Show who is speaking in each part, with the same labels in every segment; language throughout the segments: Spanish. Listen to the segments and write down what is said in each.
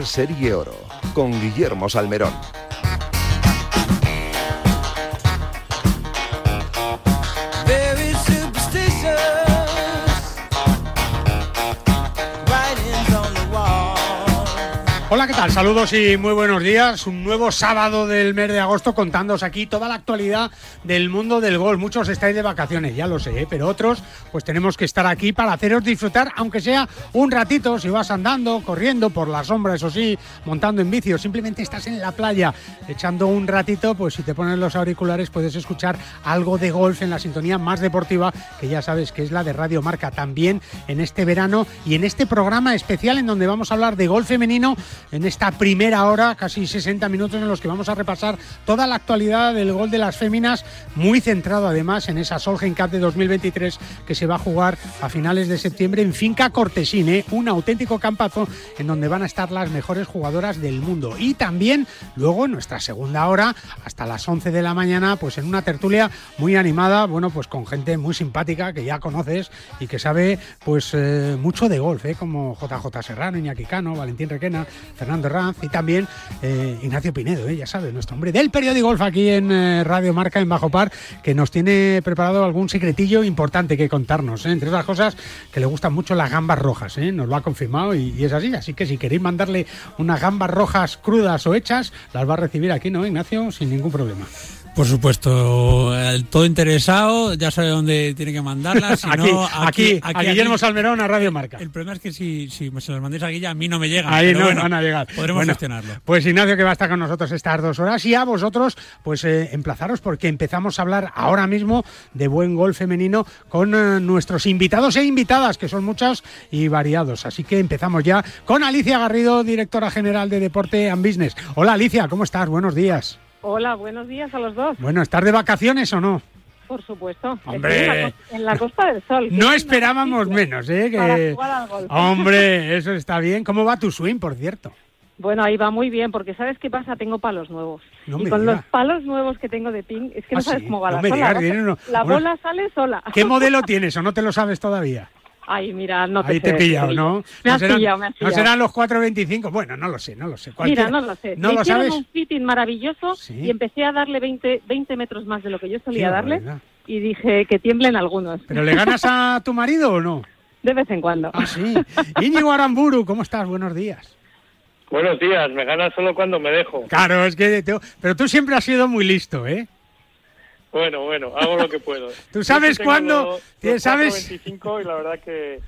Speaker 1: Serie Oro, con Guillermo Salmerón.
Speaker 2: Hola, ¿qué tal? Saludos y muy buenos días. Un nuevo sábado del mes de agosto contándoos aquí toda la actualidad del mundo del gol. Muchos estáis de vacaciones, ya lo sé, ¿eh? pero otros pues tenemos que estar aquí para haceros disfrutar, aunque sea un ratito, si vas andando, corriendo por la sombra, eso sí, montando en bici o simplemente estás en la playa echando un ratito, pues si te pones los auriculares puedes escuchar algo de golf en la sintonía más deportiva, que ya sabes que es la de Radio Marca. También en este verano y en este programa especial en donde vamos a hablar de golf femenino en esta primera hora, casi 60 minutos en los que vamos a repasar toda la actualidad del gol de las féminas, muy centrado además en esa Solheim Cup de 2023 que se va a jugar a finales de septiembre en Finca Cortesine, un auténtico campazo en donde van a estar las mejores jugadoras del mundo. Y también luego en nuestra segunda hora, hasta las 11 de la mañana, pues en una tertulia muy animada, bueno, pues con gente muy simpática que ya conoces y que sabe pues eh, mucho de golf, ¿eh? como JJ Serrano, Iñaki Cano, Valentín Requena, Fernando Ranz y también eh, Ignacio Pinedo, eh, ya sabes, nuestro hombre del periódico Golf aquí en eh, Radio Marca en Bajo Par, que nos tiene preparado algún secretillo importante que contarnos. Entre otras cosas, que le gustan mucho las gambas rojas, nos lo ha confirmado y, y, es así. Así que si queréis mandarle unas gambas rojas crudas o hechas, las va a recibir aquí, ¿no, Ignacio? Sin ningún problema.
Speaker 3: Por supuesto, el todo interesado ya sabe dónde tiene que mandarlas. Si
Speaker 2: aquí,
Speaker 3: no,
Speaker 2: aquí, aquí, a Guillermo Salmerón a Radio Marca.
Speaker 3: El problema es que si, si se las mandéis a Guilla, a mí no me llegan.
Speaker 2: Ahí
Speaker 3: pero
Speaker 2: no
Speaker 3: bueno,
Speaker 2: van a llegar.
Speaker 3: Podremos
Speaker 2: Bueno,
Speaker 3: gestionarlo.
Speaker 2: Pues Ignacio que va a estar con nosotros estas dos horas y a vosotros pues eh, emplazaros porque empezamos a hablar ahora mismo de buen gol femenino con eh, nuestros invitados e invitadas que son muchas y variados. Así que empezamos ya con Alicia Garrido, directora general de Deporte and Business. Hola Alicia, ¿cómo estás? Buenos días.
Speaker 4: Hola, buenos días a los dos.
Speaker 2: Bueno, ¿estás de vacaciones o no?
Speaker 4: Por supuesto.
Speaker 2: Hombre.
Speaker 4: En la, costa, en la Costa del Sol.
Speaker 2: No
Speaker 4: es
Speaker 2: esperábamos menos, ¿eh?
Speaker 4: Para
Speaker 2: Que...
Speaker 4: jugar al golf.
Speaker 2: Hombre, eso está bien. ¿Cómo va tu swing, por cierto?
Speaker 4: Bueno, ahí va muy bien, porque ¿sabes qué pasa? Tengo palos nuevos.
Speaker 2: No
Speaker 4: y con los palos nuevos que tengo de ping, es que
Speaker 2: Ah,
Speaker 4: no sabes
Speaker 2: sí,
Speaker 4: cómo va
Speaker 2: no
Speaker 4: la
Speaker 2: me
Speaker 4: sola. la bola sale sola.
Speaker 2: ¿Qué modelo tienes o no te lo sabes todavía?
Speaker 4: Ay, mira, no te
Speaker 2: Ahí te he pillado,
Speaker 4: decir.
Speaker 2: ¿no?
Speaker 4: Me
Speaker 2: ¿No
Speaker 4: has
Speaker 2: serán,
Speaker 4: pillado, me has
Speaker 2: ¿No
Speaker 4: pillado.
Speaker 2: serán los 4.25? Bueno, no lo sé, no lo sé.
Speaker 4: Mira, no lo sé.
Speaker 2: ¿No
Speaker 4: Me
Speaker 2: lo
Speaker 4: hicieron
Speaker 2: sabes?
Speaker 4: un fitting maravilloso
Speaker 2: Sí.
Speaker 4: y empecé a darle 20, 20 metros más de lo que yo solía
Speaker 2: Qué
Speaker 4: darle y dije que tiemblen algunos.
Speaker 2: ¿Pero le ganas a tu marido o no?
Speaker 4: De vez en cuando.
Speaker 2: Ah, sí. Íñigo Aramburu, ¿cómo estás? Buenos días.
Speaker 5: Buenos días, me ganas solo cuando me dejo.
Speaker 2: Claro, es que... te- Pero tú siempre has sido muy listo, ¿eh?
Speaker 5: Bueno, bueno, hago lo que puedo.
Speaker 2: ¿Tú sabes
Speaker 5: Yo tengo
Speaker 2: cuándo?
Speaker 5: los-
Speaker 2: ¿Tienes-
Speaker 5: los
Speaker 2: sabes?
Speaker 5: 4.25 y la verdad que,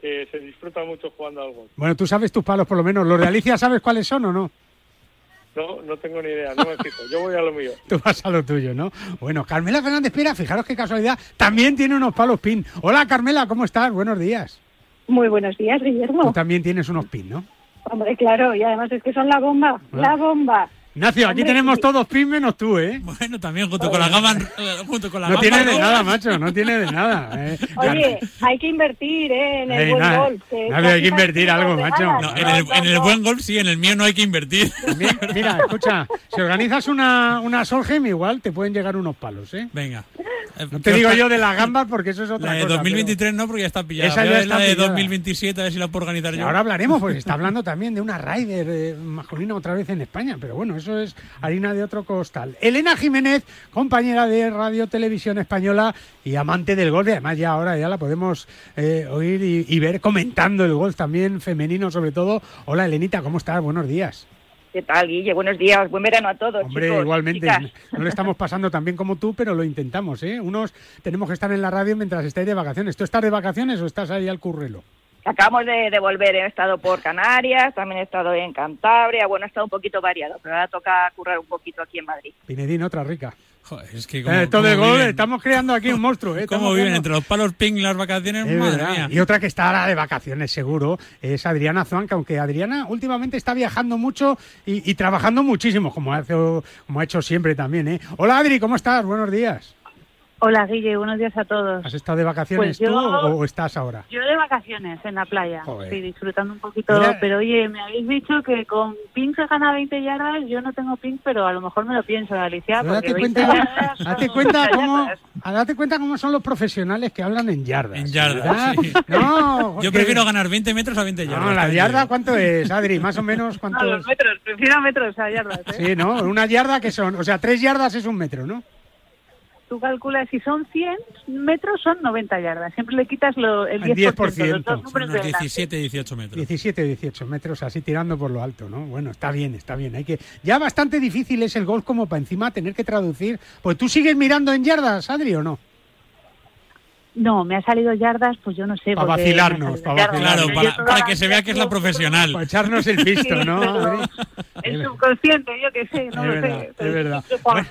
Speaker 5: que se disfruta mucho jugando al golf.
Speaker 2: Bueno, tú sabes tus palos por lo menos. ¿Los de Alicia sabes cuáles son o no?
Speaker 5: No, no tengo ni idea, no me fijo. Yo voy a lo mío.
Speaker 2: Tú vas a lo tuyo, ¿no? Bueno, Carmela Fernández Pera, fijaros qué casualidad, también tiene unos palos pin. Hola, Carmela, ¿cómo estás? Buenos días.
Speaker 6: Muy buenos días,
Speaker 2: Tú
Speaker 6: Guillermo.
Speaker 2: también tienes unos pin, ¿no?
Speaker 6: Hombre, claro, y además es que son la bomba, la bomba.
Speaker 2: Ignacio, aquí
Speaker 6: Hombre,
Speaker 2: tenemos
Speaker 6: sí.
Speaker 2: todos pin menos tú, ¿eh?
Speaker 3: Bueno, también junto con la gama, junto con la
Speaker 2: No
Speaker 3: gama
Speaker 2: tiene de nada, macho, no tiene de nada. eh.
Speaker 6: Oye, hay que invertir ¿eh? en el
Speaker 2: Ey,
Speaker 6: buen
Speaker 2: nada,
Speaker 6: golf.
Speaker 2: nada, hay que invertir algo, macho.
Speaker 3: No, en el, en el buen golf sí, en el mío no hay que invertir.
Speaker 2: Mira, escucha, si organizas una, una Solheim, igual te pueden llegar unos palos, ¿eh?
Speaker 3: Venga. Eh,
Speaker 2: No te digo yo de las gambas porque eso es otra
Speaker 3: La de
Speaker 2: cosa.
Speaker 3: 2023 no, porque ya está pillada.
Speaker 2: Esa ya está
Speaker 3: la de
Speaker 2: pillada.
Speaker 3: 2027, a ver si la puedo organizar yo.
Speaker 2: Ahora hablaremos, pues está hablando también de una Raider eh, masculina otra vez en España, pero bueno, eso es harina de otro costal. Elena Jiménez, compañera de Radio Televisión Española y amante del golf, y además ya ahora ya la podemos eh, oír y, y ver comentando el golf también femenino sobre todo. Hola Elenita, ¿cómo estás? Buenos días.
Speaker 7: ¿Qué tal, Guille? Buenos días, buen verano a todos.
Speaker 2: Hombre,
Speaker 7: chicos,
Speaker 2: igualmente,
Speaker 7: chicas.
Speaker 2: no le estamos pasando tan bien como tú, pero lo intentamos, ¿eh? Unos tenemos que estar en la radio mientras estáis de vacaciones. ¿Tú estás de vacaciones o estás ahí al currelo?
Speaker 7: Acabamos de, de volver, he estado por Canarias, también he estado en Cantabria, bueno, he estado un poquito variado, pero ahora toca currar un poquito aquí en Madrid.
Speaker 2: Pinedín, otra rica.
Speaker 3: Joder, es que como,
Speaker 2: Eh, todo de
Speaker 3: como
Speaker 2: gol,
Speaker 3: viven,
Speaker 2: estamos creando aquí un monstruo, ¿eh?
Speaker 3: cómo viven
Speaker 2: creando-
Speaker 3: entre los palos ping y las vacaciones,
Speaker 2: Es
Speaker 3: madre mía.
Speaker 2: Y otra que está ahora de vacaciones, seguro, es Adriana Zuanca, aunque Adriana últimamente está viajando mucho y, y trabajando muchísimo, como, hace, como ha hecho siempre también, ¿eh? Hola Adri, ¿cómo estás? Buenos días.
Speaker 6: Hola, Guille, buenos días a todos.
Speaker 2: ¿Has estado de vacaciones
Speaker 6: Pues yo-
Speaker 2: tú o, estás ahora?
Speaker 6: Yo de vacaciones en la playa,
Speaker 2: Joder.
Speaker 6: sí, disfrutando un poquito.
Speaker 2: Mira-
Speaker 6: Pero oye, me habéis dicho que con ping se gana 20 yardas. Yo no tengo ping, pero a lo mejor me lo pienso, Alicia.
Speaker 2: Date
Speaker 6: 20
Speaker 2: cuenta, date cómo, date cuenta cómo son los profesionales que hablan en yardas.
Speaker 3: En yardas.
Speaker 2: No,
Speaker 3: Yo prefiero ganar 20 metros a 20 yardas.
Speaker 2: No, la yarda. ¿cuánto es, Adri? Más o menos, ¿cuánto
Speaker 6: No,
Speaker 2: es?
Speaker 6: los metros, prefiero metros a yardas. ¿eh?
Speaker 2: Sí, ¿no? Una yarda que son, o sea, tres yardas es un metro, ¿no?
Speaker 6: Tú calculas si son 100 metros, son 90 yardas. Siempre le quitas lo, el
Speaker 2: El
Speaker 6: 10%,
Speaker 2: 10%,
Speaker 6: los dos números de
Speaker 3: Unos
Speaker 6: delante.
Speaker 3: 17, 18 metros.
Speaker 2: 17, 18 metros, así tirando por lo alto, ¿no? Bueno, está bien, está bien. Hay que ya bastante difícil es el golf como para encima tener que traducir. Pues tú sigues mirando en yardas, Adri, ¿o no?
Speaker 6: No, me ha salido yardas, pues yo no sé.
Speaker 2: Pa'
Speaker 6: porque
Speaker 2: vacilarnos,
Speaker 6: me ha
Speaker 2: pa'
Speaker 6: salido yardas.
Speaker 3: Claro, para, para que se vea que es la profesional.
Speaker 2: Para echarnos el pisto,
Speaker 6: Sí,
Speaker 2: ¿no?
Speaker 6: El subconsciente, yo qué sé, no
Speaker 2: Es
Speaker 6: lo
Speaker 2: verdad,
Speaker 6: sé.
Speaker 2: es verdad. Bueno.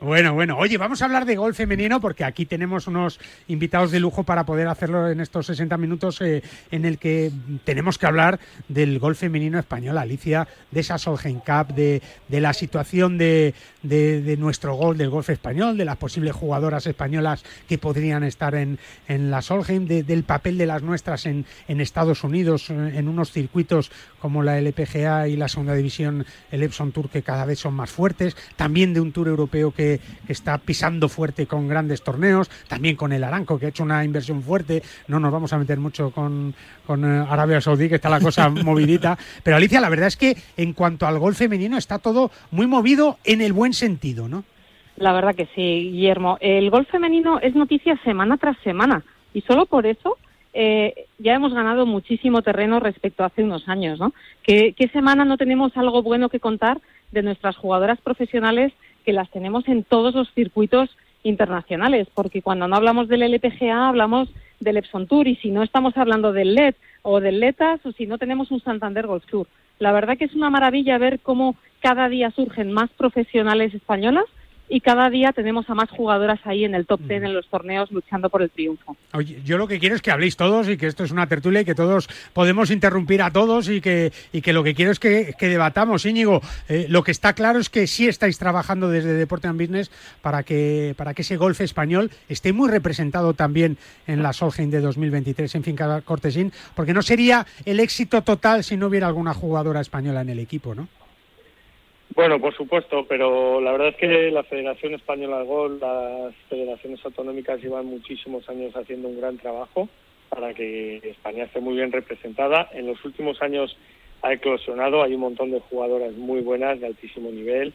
Speaker 2: Bueno, bueno. Oye, vamos a hablar de golf femenino porque aquí tenemos unos invitados de lujo para poder hacerlo en estos 60 minutos eh, en el que tenemos que hablar del golf femenino español, Alicia, de esa Solheim Cup, de, de la situación de, de- de nuestro gol, del golf español, de las posibles jugadoras españolas que podrían estar en, en la Solheim, de- del papel de las nuestras en, en Estados Unidos, eh, en unos circuitos como la LPGA y la segunda división, el Epson Tour, que cada vez son más fuertes, también de un Tour europeo que, que está pisando fuerte con grandes torneos, también con el Aranco, que ha hecho una inversión fuerte, no nos vamos a meter mucho con, con eh, Arabia Saudí, que está la cosa movidita, pero Alicia, la verdad es que en cuanto al gol femenino está todo muy movido en el buen sentido, ¿no?
Speaker 4: La verdad que sí, Guillermo. El gol femenino es noticia semana tras semana y solo por eso eh, ya hemos ganado muchísimo terreno respecto a hace unos años, ¿no? ¿Qué, ¿Qué semana no tenemos algo bueno que contar de nuestras jugadoras profesionales que las tenemos en todos los circuitos internacionales? Porque cuando no hablamos del LPGA hablamos del Epson Tour y si no estamos hablando del LED o del LETAS o si no tenemos un Santander Golf Tour. La verdad que es una maravilla ver cómo cada día surgen más profesionales españolas y cada día tenemos a más jugadoras ahí en el top 10 en los torneos luchando por el triunfo.
Speaker 2: Oye, yo lo que quiero es que habléis todos y que esto es una tertulia y que todos podemos interrumpir a todos y que, y que lo que quiero es que, que debatamos. Íñigo, eh, lo que está claro es que sí estáis trabajando desde Deporte and Business para que, para que ese golf español esté muy representado también en la Solheim de 2023 en Finca Cortesín, porque no sería el éxito total si no hubiera alguna jugadora española en el equipo, ¿no?
Speaker 5: Bueno, por supuesto, pero la verdad es que la Federación Española de Golf, las federaciones autonómicas llevan muchísimos años haciendo un gran trabajo para que España esté muy bien representada. En los últimos años ha eclosionado, hay un montón de jugadoras muy buenas, de altísimo nivel,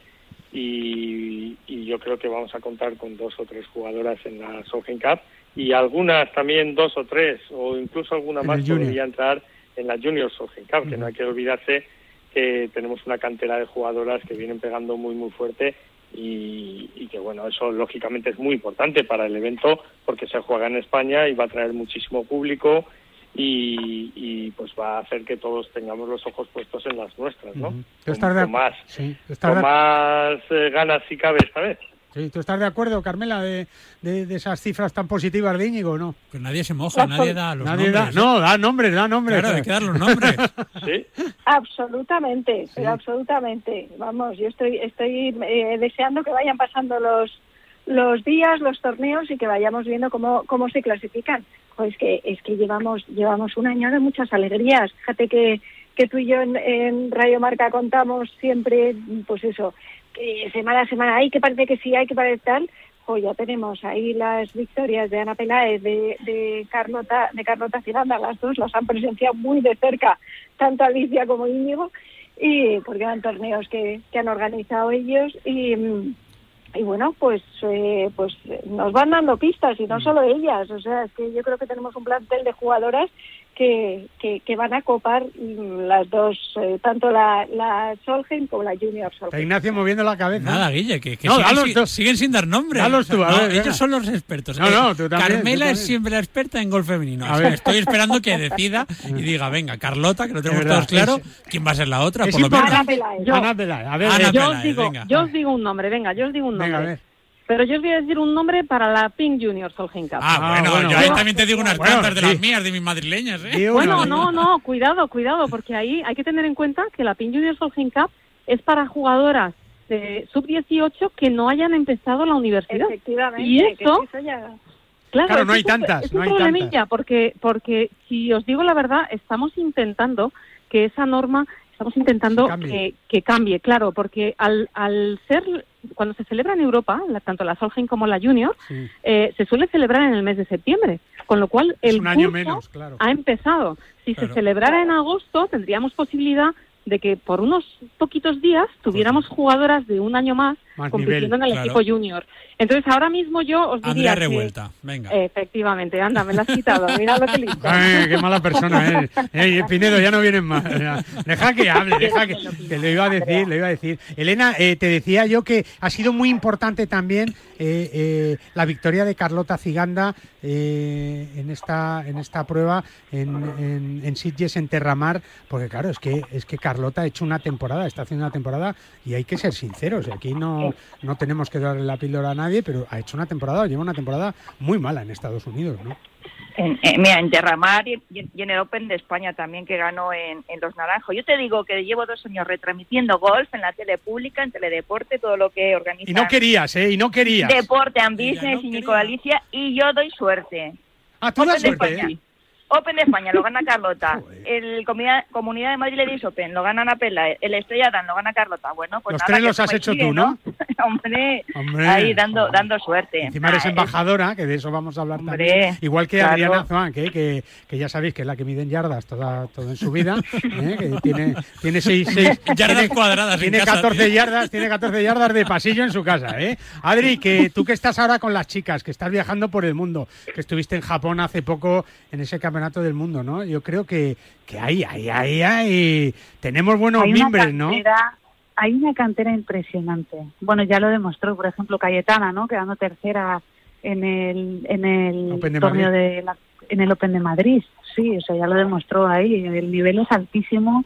Speaker 5: y, y yo creo que vamos a contar con dos o tres jugadoras en la Solheim Cup y algunas también dos o tres, o incluso alguna más podría entrar en la Junior Solheim Cup, que no hay que olvidarse que tenemos una cantera de jugadoras que vienen pegando muy muy fuerte y, y que bueno eso lógicamente es muy importante para el evento porque se juega en España y va a traer muchísimo público y, y, pues va a hacer que todos tengamos los ojos puestos en las nuestras no
Speaker 2: Ujú. ¿Tú
Speaker 5: con,
Speaker 2: estás de
Speaker 5: con
Speaker 2: acu-
Speaker 5: más
Speaker 2: Sí, ¿tú estás
Speaker 5: con
Speaker 2: de-
Speaker 5: más eh, ganas si cabe esta vez
Speaker 2: sí, ¿tú estás de acuerdo, Carmela, de, de- de esas cifras tan positivas de Íñigo no?
Speaker 3: Pues nadie se moja, nadie da los
Speaker 2: Nadie da,
Speaker 3: nombres. ¿eh?
Speaker 2: no, da nombres, da nombres.
Speaker 3: Claro, hay que dar los nombres.
Speaker 5: sí
Speaker 6: Absolutamente,
Speaker 2: Sí.
Speaker 6: pero absolutamente. Vamos, yo estoy, estoy eh, deseando que vayan pasando los los días, los torneos y que vayamos viendo cómo, cómo se clasifican. Pues que es que llevamos llevamos un año de muchas alegrías. Fíjate que, que tú y yo en, en Radio Marca contamos siempre, pues eso, que semana a semana hay que parece que sí, hay que parece tal. Pues ya tenemos ahí las victorias de Ana Peláez, de, de Carlota, de Carlota Ciranda, las dos las han presenciado muy de cerca, tanto Alicia como Íñigo, y porque eran torneos que, que han organizado ellos. Y, mm, y bueno, pues eh, pues eh, nos van dando pistas y no solo ellas, o sea, es que yo creo que tenemos un plantel de jugadoras que, que, que van a copar las dos, eh, tanto la, la Solheim como la Junior
Speaker 2: Está
Speaker 6: Solheim.
Speaker 2: Ignacio moviendo la cabeza.
Speaker 3: Nada, Guille, que, que
Speaker 2: No,
Speaker 3: siguen,
Speaker 2: tú.
Speaker 3: sin dar nombres.
Speaker 2: Dalos tú, a
Speaker 3: No,
Speaker 2: ver, venga.
Speaker 3: ellos son los expertos.
Speaker 2: No,
Speaker 3: Eh,
Speaker 2: no, tú también,
Speaker 3: Carmela
Speaker 2: tú
Speaker 3: es siempre la experta en golf femenino.
Speaker 2: A ver.
Speaker 3: estoy esperando que decida y diga, venga, Carlota, que lo tenemos
Speaker 2: verdad,
Speaker 3: todos claro,
Speaker 2: es-
Speaker 3: quién va a ser la otra,
Speaker 2: Es
Speaker 3: por lo.
Speaker 6: Ana Peláez.
Speaker 4: Yo-
Speaker 2: Ana Peláez, a ver,
Speaker 3: Ana
Speaker 4: Yo
Speaker 3: Peláez,
Speaker 4: os, digo,
Speaker 3: venga.
Speaker 4: yo os digo un nombre, venga, yo os digo un nombre.
Speaker 2: venga, a ver.
Speaker 4: Pero yo os voy a decir un nombre para la Pink Junior Solheim Cup.
Speaker 3: Ah,
Speaker 2: Ah,
Speaker 3: bueno,
Speaker 2: bueno,
Speaker 3: yo ahí también te digo unas
Speaker 2: Bueno,
Speaker 3: cuantas de
Speaker 2: sí.
Speaker 3: las mías, de mis madrileñas, ¿eh?
Speaker 4: Bueno, no, no, cuidado, cuidado, porque ahí hay que tener en cuenta que la Pink Junior Solheim Cup es para jugadoras de sub-18 que no hayan empezado la universidad.
Speaker 6: Efectivamente.
Speaker 4: Y eso,
Speaker 6: ya-
Speaker 4: Claro,
Speaker 2: Claro, no hay tantas,
Speaker 4: Es
Speaker 2: no
Speaker 4: un
Speaker 2: hay
Speaker 4: problemilla,
Speaker 2: tantas.
Speaker 4: porque, porque si os digo la verdad, estamos intentando que esa norma, estamos intentando
Speaker 2: Cambie.
Speaker 4: que, que cambie, claro, porque al, al ser, cuando se celebra en Europa, la- tanto la Solheim como la Junior,
Speaker 2: Sí.
Speaker 4: eh, se suele celebrar en el mes de septiembre, con lo cual
Speaker 2: Es
Speaker 4: el
Speaker 2: un año
Speaker 4: curso
Speaker 2: menos, claro.
Speaker 4: ha empezado. Si
Speaker 3: Claro.
Speaker 4: se celebrara en agosto, tendríamos posibilidad de que por unos poquitos días tuviéramos jugadoras de un año más,
Speaker 2: Más
Speaker 4: compitiendo
Speaker 2: nivel,
Speaker 4: en el
Speaker 3: claro.
Speaker 4: equipo junior. Entonces, ahora mismo yo os diría
Speaker 3: Andrea
Speaker 4: que-
Speaker 3: Revuelta, venga.
Speaker 4: Efectivamente, anda, me la has quitado. Mira lo que listo.
Speaker 2: Ay, qué mala persona es. Ey, Pinedo, ya no vienes más. Deja que hable, deja que, que lo iba a decir, lo iba a decir. Elena, eh, te decía yo que ha sido muy importante también eh, eh, la victoria de Carlota Ciganda eh, en esta en esta prueba en, en, en Sitges, en Terramar, porque claro, es que es que Carlota ha hecho una temporada, está haciendo una temporada y hay que ser sinceros. Aquí no, no tenemos que darle la píldora a nadie, pero ha hecho una temporada, lleva una temporada muy mala en Estados Unidos, ¿no?
Speaker 7: En, en- mira, en Terramar y, y en el Open de España también que ganó en, en Los Naranjos. Yo te digo que llevo dos años retransmitiendo golf en la tele pública, en Teledeporte, todo lo que organiza
Speaker 2: Y no querías, ¿eh? Y no querías.
Speaker 7: Deporte and Business
Speaker 3: no
Speaker 7: y. Nicola Alicia y yo doy suerte.
Speaker 2: Ah, tú das suerte. ¿eh?
Speaker 7: Open de España lo gana Carlota. El Comunidad, Comunidad de Madrid Ladies Open lo gana Ana Pela. El Estrella Dan lo gana Carlota. Bueno, pues
Speaker 2: Los
Speaker 7: nada,
Speaker 2: tres los has hecho tú, ¿no?
Speaker 7: Hombre,
Speaker 2: Hombre.
Speaker 7: ahí dando, dando suerte.
Speaker 2: Encima eres
Speaker 7: Ah, es-
Speaker 2: embajadora, que de eso vamos a hablar
Speaker 7: Hombre,
Speaker 2: también. Igual que
Speaker 7: claro.
Speaker 2: Adriana Zuan, que, que, que ya sabéis que es la que mide en yardas toda, todo en su vida, ¿eh? que tiene, tiene seis, seis-
Speaker 3: Yardas
Speaker 2: tiene-
Speaker 3: cuadradas en
Speaker 2: Tiene
Speaker 3: casa,
Speaker 2: 14
Speaker 3: tío.
Speaker 2: yardas, tiene 14 yardas de pasillo en su casa, ¿eh? Adri, que tú que estás ahora con las chicas, que estás viajando por el mundo, que estuviste en Japón hace poco en ese campeonato del mundo, ¿no? Yo creo que, que ahí, ahí, ahí, ahí, tenemos buenos
Speaker 8: hay
Speaker 2: mimbres, ¿no?
Speaker 8: Hay una cantera impresionante. Bueno, ya lo demostró, por ejemplo, Cayetana, ¿no? Quedando tercera en el, en el
Speaker 2: Open de
Speaker 8: torneo
Speaker 2: Madrid.
Speaker 8: de la- en el Open de Madrid. Sí, o sea, ya lo demostró ahí. El nivel es altísimo,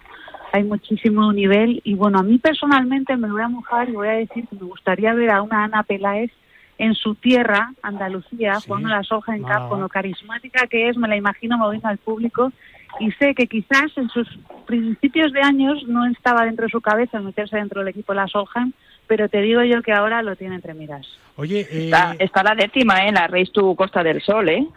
Speaker 8: hay muchísimo nivel. Y bueno, a mí personalmente me voy a mojar y voy a decir que me gustaría ver a una Ana Peláez en su tierra, Andalucía,
Speaker 2: Sí,
Speaker 8: jugando la Soja en. Cup, con lo carismática que es, me la imagino moviendo al público y sé que quizás en sus principios de años no estaba dentro de su cabeza meterse dentro del equipo de la Solheim, pero te digo yo que ahora lo tiene entre miras.
Speaker 2: Oye, eh,
Speaker 7: Está, está la décima, ¿eh? La Race to Costa del Sol, ¿eh?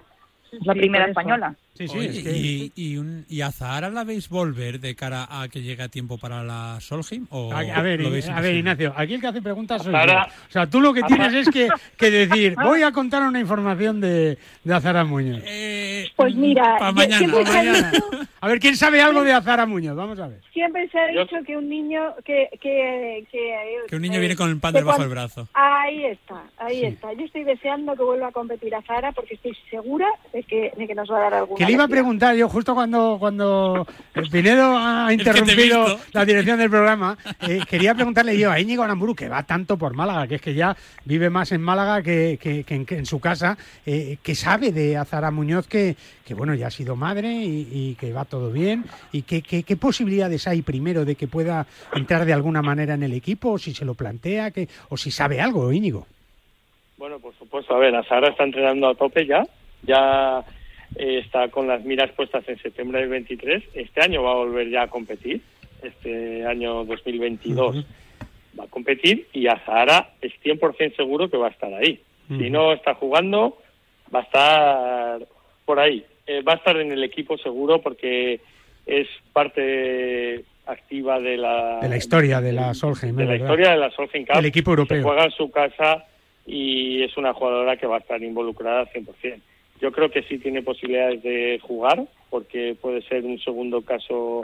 Speaker 7: Es la
Speaker 8: Sí,
Speaker 7: primera española.
Speaker 2: Sí, sí,
Speaker 3: Oye,
Speaker 2: es que-
Speaker 3: y, y, un, ¿Y a Zahara la veis volver de cara a que llegue a tiempo para la Solheim? O
Speaker 2: A, a ver,
Speaker 3: lo veis
Speaker 2: a ver? Ignacio, aquí el que hace preguntas soy
Speaker 5: Azara.
Speaker 2: yo. O sea, tú lo que tienes es que, que decir, voy a contar una información de, de Azara Muñoz.
Speaker 3: Eh,
Speaker 6: Pues mira,
Speaker 3: pa'
Speaker 6: yo
Speaker 3: mañana.
Speaker 6: siempre-
Speaker 2: mañana. A ver, ¿quién sabe algo de Azara Muñoz? Vamos a ver.
Speaker 6: Siempre se ha dicho que un niño que que que,
Speaker 3: Que un niño
Speaker 6: eh,
Speaker 3: viene con el pan debajo del brazo.
Speaker 6: Ahí está, ahí
Speaker 2: Sí.
Speaker 6: está. Yo estoy deseando que vuelva a competir a Zara porque estoy segura de que, de que nos va a dar alguna.
Speaker 2: Le iba a preguntar yo justo cuando, cuando Pinedo ha interrumpido la dirección del programa, eh, quería preguntarle yo a Íñigo Aramburu, que va tanto por Málaga, que es que ya vive más en Málaga que, que- que en, que en su casa, eh, que sabe de Azara Muñoz que, que bueno, ya ha sido madre y, y que va todo bien, y que, que- qué posibilidades hay primero de que pueda entrar de alguna manera en el equipo, o si se lo plantea, que, o si sabe algo, Íñigo.
Speaker 5: Bueno, por supuesto. A ver, la Sara está entrenando a tope ya. Ya eh, está con las miras puestas en septiembre del 23. Este año va a volver ya a competir. Este año 2022
Speaker 2: Ujú.
Speaker 5: va a competir y a Sahara es 100% seguro que va a estar ahí. Si no está jugando, va a estar por ahí. Eh, va a estar en el equipo seguro porque es parte activa de la,
Speaker 2: De la historia de la Solheim,
Speaker 5: de
Speaker 2: es
Speaker 5: la
Speaker 2: verdad.
Speaker 5: historia de la Solheim Cup.
Speaker 2: Del equipo europeo.
Speaker 5: Se juega en su casa y es una jugadora que va a estar involucrada al 100%. Yo creo que sí tiene posibilidades de jugar porque puede ser un segundo caso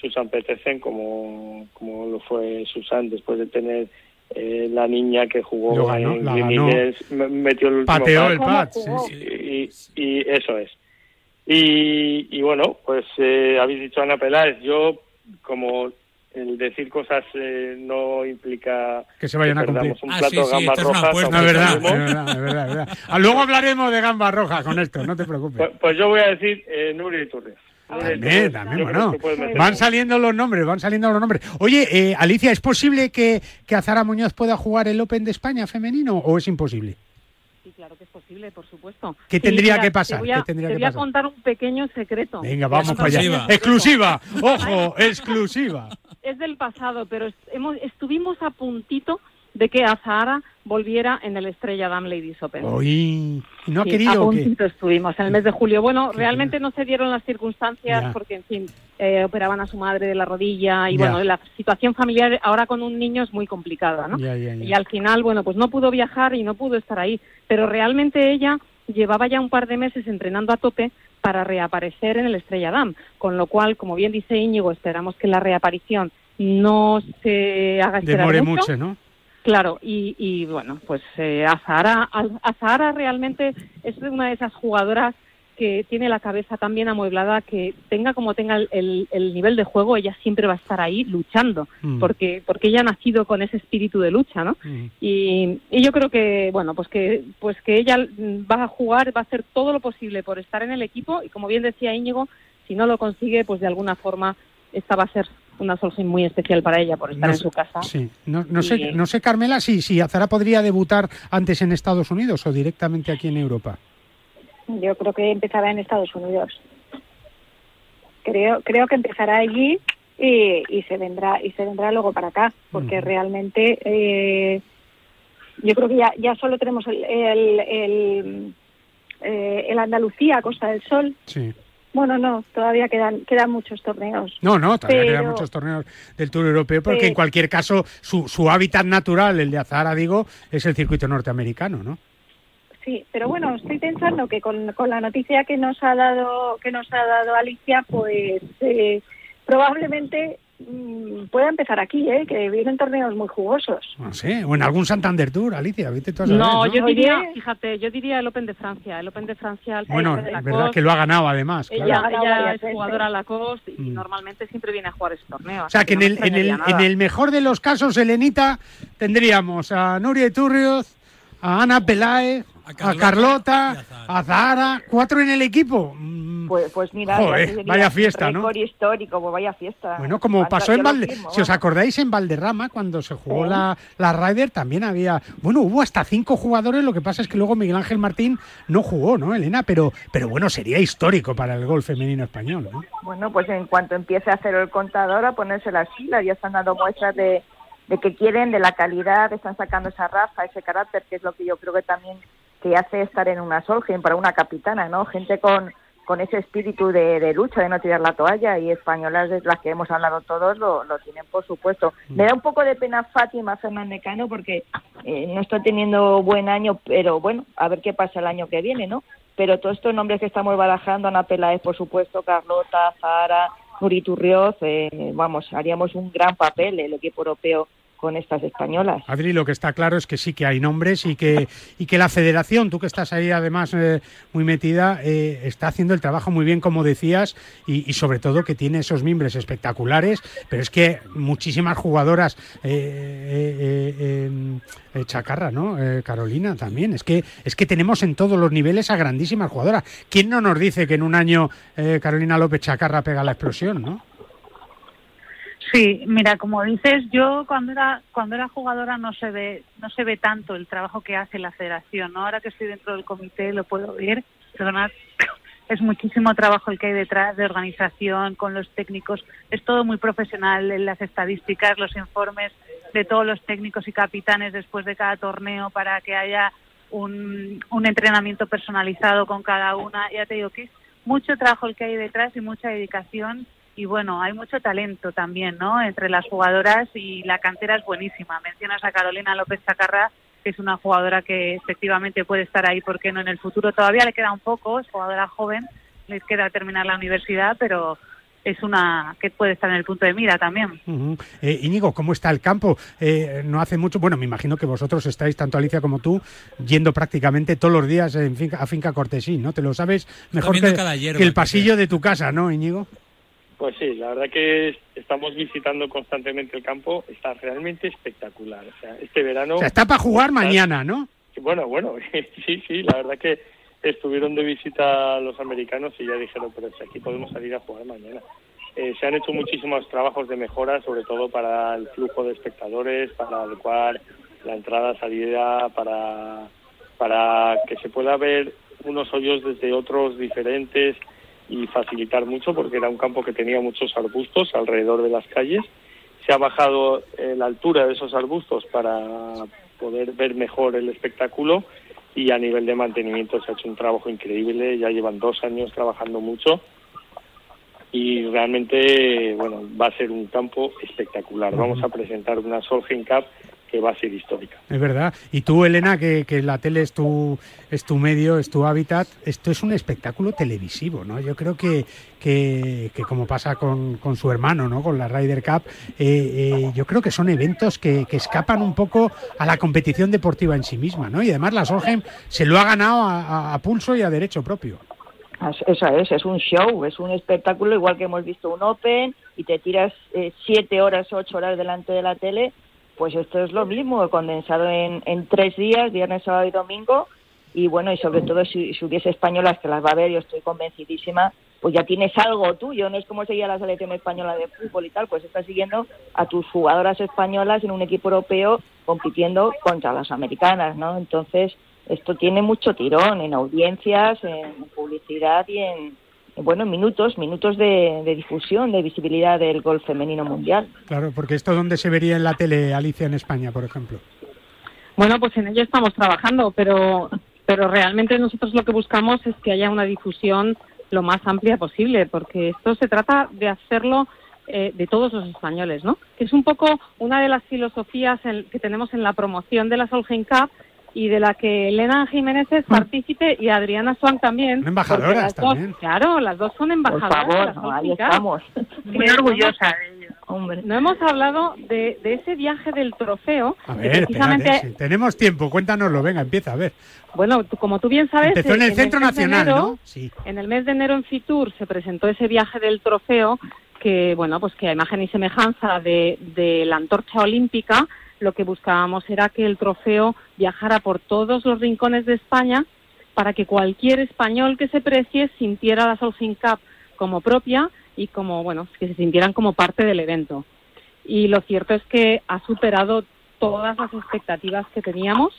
Speaker 5: Susan Petersen como, como lo fue Susan después de tener eh, la niña que jugó
Speaker 2: ganó,
Speaker 5: en metió el último
Speaker 2: Pateó
Speaker 5: pase
Speaker 2: el sí.
Speaker 5: y, y eso es. Y, y bueno, pues eh, habéis dicho Ana Peláez, yo como el decir cosas eh, no implica
Speaker 2: Que se vayan a
Speaker 5: perdamos
Speaker 2: cumplir.
Speaker 5: un
Speaker 3: Ah,
Speaker 5: plato
Speaker 3: sí,
Speaker 5: de
Speaker 3: sí,
Speaker 5: gambas
Speaker 3: esto es una
Speaker 5: rojas,
Speaker 2: verdad, es verdad, es verdad, es verdad. Ah, luego hablaremos de gamba roja con esto, no te preocupes.
Speaker 5: Pues, pues yo voy a decir eh, Nuria Iturrias. Nuria
Speaker 2: También, también, bueno.
Speaker 5: que
Speaker 2: Van saliendo los nombres, van saliendo los nombres. Oye, eh, Alicia, ¿es posible que, que Azara Muñoz pueda jugar el Open de España femenino o es imposible?
Speaker 4: Sí, claro que es posible, por supuesto.
Speaker 2: ¿Qué
Speaker 4: Sí,
Speaker 2: tendría
Speaker 4: mira,
Speaker 2: que pasar?
Speaker 4: Te voy a,
Speaker 2: ¿Qué tendría
Speaker 4: te
Speaker 2: que
Speaker 4: voy a
Speaker 2: pasar?
Speaker 4: contar un pequeño secreto.
Speaker 2: Venga, vamos para allá.
Speaker 3: Exclusiva,
Speaker 2: ojo, exclusiva.
Speaker 4: Es del pasado, pero est- hemos, estuvimos a puntito de que Azahara volviera en el Estrella Damm Ladies Open.
Speaker 2: Hoy no ha
Speaker 4: Sí,
Speaker 2: querido
Speaker 4: a puntito estuvimos en el mes de julio. Bueno, realmente no se dieron las circunstancias
Speaker 2: Ya.
Speaker 4: porque, en fin, eh, operaban a su madre de la rodilla y
Speaker 2: Ya.
Speaker 4: bueno, la situación familiar ahora con un niño es muy complicada, ¿no?
Speaker 2: Ya.
Speaker 4: Y al final, bueno, pues no pudo viajar y no pudo estar ahí, pero realmente ella llevaba ya un par de meses entrenando a tope para reaparecer en el Estrella Damm, con lo cual, como bien dice Íñigo, esperamos que la reaparición no se haga esperar
Speaker 2: Demore
Speaker 4: mucho.
Speaker 2: mucho, ¿no?
Speaker 4: Claro, y, y bueno, pues eh, Azahara, Azahara realmente es una de esas jugadoras que tiene la cabeza tan bien amueblada que tenga como tenga el, el- el nivel de juego, ella siempre va a estar ahí luchando,
Speaker 2: Mm.
Speaker 4: porque porque ella ha nacido con ese espíritu de lucha, ¿no?
Speaker 2: Mm.
Speaker 4: Y, y yo creo que bueno, pues que pues que ella va a jugar, va a hacer todo lo posible por estar en el equipo y como bien decía Íñigo, si no lo consigue, pues de alguna forma esta va a ser una Solheim muy especial para ella por estar
Speaker 2: No
Speaker 4: en su casa.
Speaker 2: Sí, no, no sé,
Speaker 4: Y-
Speaker 2: no sé, Carmela, si, si Azara podría debutar antes en Estados Unidos o directamente aquí en Europa.
Speaker 6: Yo creo que empezará en Estados Unidos. Creo, creo que empezará allí y, y se vendrá y se vendrá luego para acá, porque realmente eh, yo creo que ya, ya solo tenemos el el, el, eh, el Andalucía, Costa del Sol.
Speaker 2: Sí.
Speaker 6: Bueno, no, todavía quedan quedan muchos torneos.
Speaker 2: No, no, todavía
Speaker 6: Pero-
Speaker 2: quedan muchos torneos del Tour Europeo, porque
Speaker 6: Sí.
Speaker 2: en cualquier caso su, su hábitat natural, el de Azara, digo, es el circuito norteamericano, ¿no?
Speaker 6: Sí, pero bueno, estoy pensando que con, con la noticia que nos ha dado que nos ha dado Alicia, pues eh, probablemente mm, pueda empezar aquí, ¿eh? que vienen torneos muy jugosos.
Speaker 2: No sé, o en algún Santander Tour, Alicia, viste tú a saber,
Speaker 4: No, yo
Speaker 6: Oye.
Speaker 4: diría, fíjate, yo diría el Open de Francia, el Open de Francia. el
Speaker 2: Bueno, es verdad que lo ha ganado además,
Speaker 4: Ella,
Speaker 2: claro.
Speaker 6: ganado
Speaker 4: ella
Speaker 6: varias
Speaker 4: es
Speaker 6: veces.
Speaker 4: jugadora Lacoste y
Speaker 2: Mm.
Speaker 4: normalmente siempre viene a jugar ese torneo.
Speaker 2: O sea que en
Speaker 4: no
Speaker 2: el, en, el, en el mejor de los casos, Elenita, tendríamos a Nuria Iturrioz, a Ana Peláez,
Speaker 3: A
Speaker 2: a
Speaker 3: Carlota a Zahara.
Speaker 2: a Zahara, cuatro en el equipo. Mm,
Speaker 7: Pues, pues mira,
Speaker 2: Joder, vaya
Speaker 7: un
Speaker 2: fiesta, ¿no?
Speaker 7: histórico, pues vaya fiesta.
Speaker 2: Bueno, como pasó en Valde...
Speaker 7: firmo,
Speaker 2: Si os acordáis, en Valderrama, cuando se jugó la, la Ryder, también había... Bueno, hubo hasta cinco jugadores, lo que pasa es que luego Miguel Ángel Martín no jugó, ¿no, Elena? Pero, pero bueno, sería histórico para el golf femenino español, ¿no?
Speaker 7: Bueno, pues en cuanto empiece a hacer el contador, a ponerse las filas, ya están dando muestras de, de que quieren, de la calidad, están sacando esa raza, ese carácter, que es lo que yo creo que también que hace estar en una Solheim para una capitana, ¿no? Gente con, con ese espíritu de, de lucha, de no tirar la toalla, y españolas de las que hemos hablado todos lo, lo tienen, por supuesto. Me da un poco de pena Fátima Fernández Cano porque eh, no está teniendo buen año, pero bueno, a ver qué pasa el año que viene, ¿no? Pero todos estos nombres que estamos barajando, Ana Peláez, por supuesto, Carlota, Zahara, Nuri Turrioz, eh, vamos, haríamos un gran papel el equipo europeo con estas españolas.
Speaker 2: Adri, lo que está claro es que sí que hay nombres y que, y que la federación, tú que estás ahí además eh, muy metida, eh, está haciendo el trabajo muy bien, como decías, y, sobre todo que tiene esos mimbres espectaculares, pero es que muchísimas jugadoras, eh, eh, eh, eh, Chacarra, ¿no? Carolina también, es que, es que tenemos en todos los niveles a grandísimas jugadoras. ¿Quién no nos dice que en un año Carolina López Chacarra pega la explosión, ¿no?
Speaker 8: Sí, mira, como dices, yo cuando era cuando era jugadora no se ve no se ve tanto el trabajo que hace la Federación, ¿no? Ahora que estoy dentro del comité lo puedo ver. Perdonad, es muchísimo trabajo el que hay detrás de organización con los técnicos. Es todo muy profesional en las estadísticas, los informes de todos los técnicos y capitanes después de cada torneo para que haya un, un entrenamiento personalizado con cada una. Ya te digo que es mucho trabajo el que hay detrás y mucha dedicación y bueno, hay mucho talento también, ¿no? Entre las jugadoras y la cantera es buenísima. Mencionas a Carolina López Chacarra, que es una jugadora que efectivamente puede estar ahí, porque no en el futuro todavía le queda un poco, es jugadora joven, le queda terminar la universidad, pero es una que puede estar en el punto de mira también.
Speaker 2: Eh, Íñigo, ¿cómo está el campo? Eh, no hace mucho, bueno, me imagino que vosotros estáis, tanto Alicia como tú, yendo prácticamente todos los días en finca- a Finca Cortesí, ¿no? Te lo sabes mejor que, que el
Speaker 3: que
Speaker 2: pasillo de tu casa, ¿no, Íñigo?
Speaker 5: Pues sí, la verdad que es- estamos visitando constantemente el campo, está realmente espectacular. O sea, este verano...
Speaker 2: O sea, está para jugar
Speaker 5: está-
Speaker 2: mañana, ¿no?
Speaker 5: Bueno, bueno, sí, sí, la verdad que estuvieron de visita los americanos y ya dijeron, pero si aquí podemos salir a jugar mañana. Eh, se han hecho muchísimos trabajos de mejora, sobre todo para el flujo de espectadores, para adecuar la entrada, salida, para, para que se pueda ver unos hoyos desde otros diferentes y facilitar mucho, porque era un campo que tenía muchos arbustos alrededor de las calles. Se ha bajado eh, la altura de esos arbustos para poder ver mejor el espectáculo y a nivel de mantenimiento se ha hecho un trabajo increíble, ya llevan dos años trabajando mucho y realmente bueno va a ser un campo espectacular. Vamos a presentar una Solheim Cup que va a ser histórica.
Speaker 2: Es verdad. Y tú, Elena, que, que, la tele es tu, es tu medio, es tu hábitat, esto es un espectáculo televisivo, ¿no? Yo creo que, que, que como pasa con, con, su hermano, ¿no? Con la Ryder Cup, eh, eh, yo creo que son eventos que, que, escapan un poco a la competición deportiva en sí misma, ¿no? Y además la Solheim se lo ha ganado a, a, a pulso y a derecho propio.
Speaker 7: Eso es, es un show, es un espectáculo igual que hemos visto un Open y te tiras eh, siete horas, ocho horas delante de la tele, pues esto es lo mismo, condensado en, en tres días, viernes, sábado y domingo, y bueno, y sobre todo si, si, hubiese españolas que las va a ver, yo estoy convencidísima, pues ya tienes algo tuyo, no es como seguía la selección española de fútbol y tal, pues estás siguiendo a tus jugadoras españolas en un equipo europeo compitiendo contra las americanas, ¿no? Entonces, esto tiene mucho tirón en audiencias, en publicidad y en, bueno, minutos, minutos de, de, difusión, de visibilidad del golf femenino mundial.
Speaker 2: Claro, porque esto dónde se vería en la tele, Alicia, en España, por ejemplo.
Speaker 4: Bueno, pues en ello estamos trabajando, pero, pero realmente nosotros lo que buscamos es que haya una difusión lo más amplia posible, porque esto se trata de hacerlo eh, de todos los españoles, ¿no? Que es un poco una de las filosofías en, que tenemos en la promoción de la Solheim Cup y de la que Elena Jiménez es partícipe y Adriana Swan también.
Speaker 2: Embajadoras
Speaker 4: también. Dos, claro, las dos son embajadoras.
Speaker 7: Por favor, no, ahí estamos.
Speaker 6: Muy orgullosa de ello.
Speaker 4: Hombre. No hemos hablado de, de, ese viaje del trofeo.
Speaker 2: A ver, precisamente... espérate, si tenemos tiempo, cuéntanoslo, venga, empieza, a ver.
Speaker 4: Bueno, tú, como tú bien sabes...
Speaker 2: Empezó en el
Speaker 4: en
Speaker 2: Centro
Speaker 4: el
Speaker 2: Nacional,
Speaker 4: enero,
Speaker 2: ¿no?
Speaker 4: Sí. En el mes de enero en Fitur se presentó ese viaje del trofeo que, bueno, pues que a imagen y semejanza de, de la antorcha olímpica lo que buscábamos era que el trofeo viajara por todos los rincones de España para que cualquier español que se precie sintiera la Solheim Cup como propia y como, bueno, que se sintieran como parte del evento. Y lo cierto es que ha superado todas las expectativas que teníamos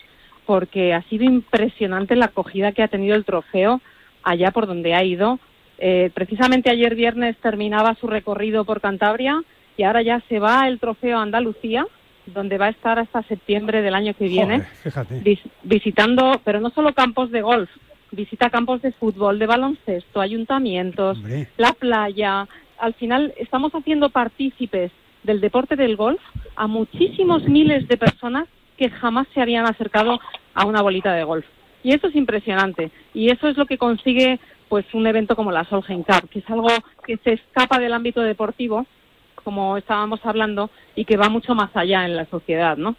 Speaker 4: porque ha sido impresionante la acogida que ha tenido el trofeo allá por donde ha ido. Eh, precisamente ayer viernes terminaba su recorrido por Cantabria y ahora ya se va el trofeo a Andalucía donde va a estar hasta septiembre del año que viene,
Speaker 2: Joder,
Speaker 4: vis visitando, pero no solo campos de golf, visita campos de fútbol, de baloncesto, ayuntamientos,
Speaker 2: Hombre.
Speaker 4: la playa. Al final estamos haciendo partícipes del deporte del golf a muchísimos miles de personas que jamás se habían acercado a una bolita de golf. Y eso es impresionante. Y eso es lo que consigue pues un evento como la Solheim Cup, que es algo que se escapa del ámbito deportivo, como estábamos hablando, y que va mucho más allá en la sociedad, ¿no?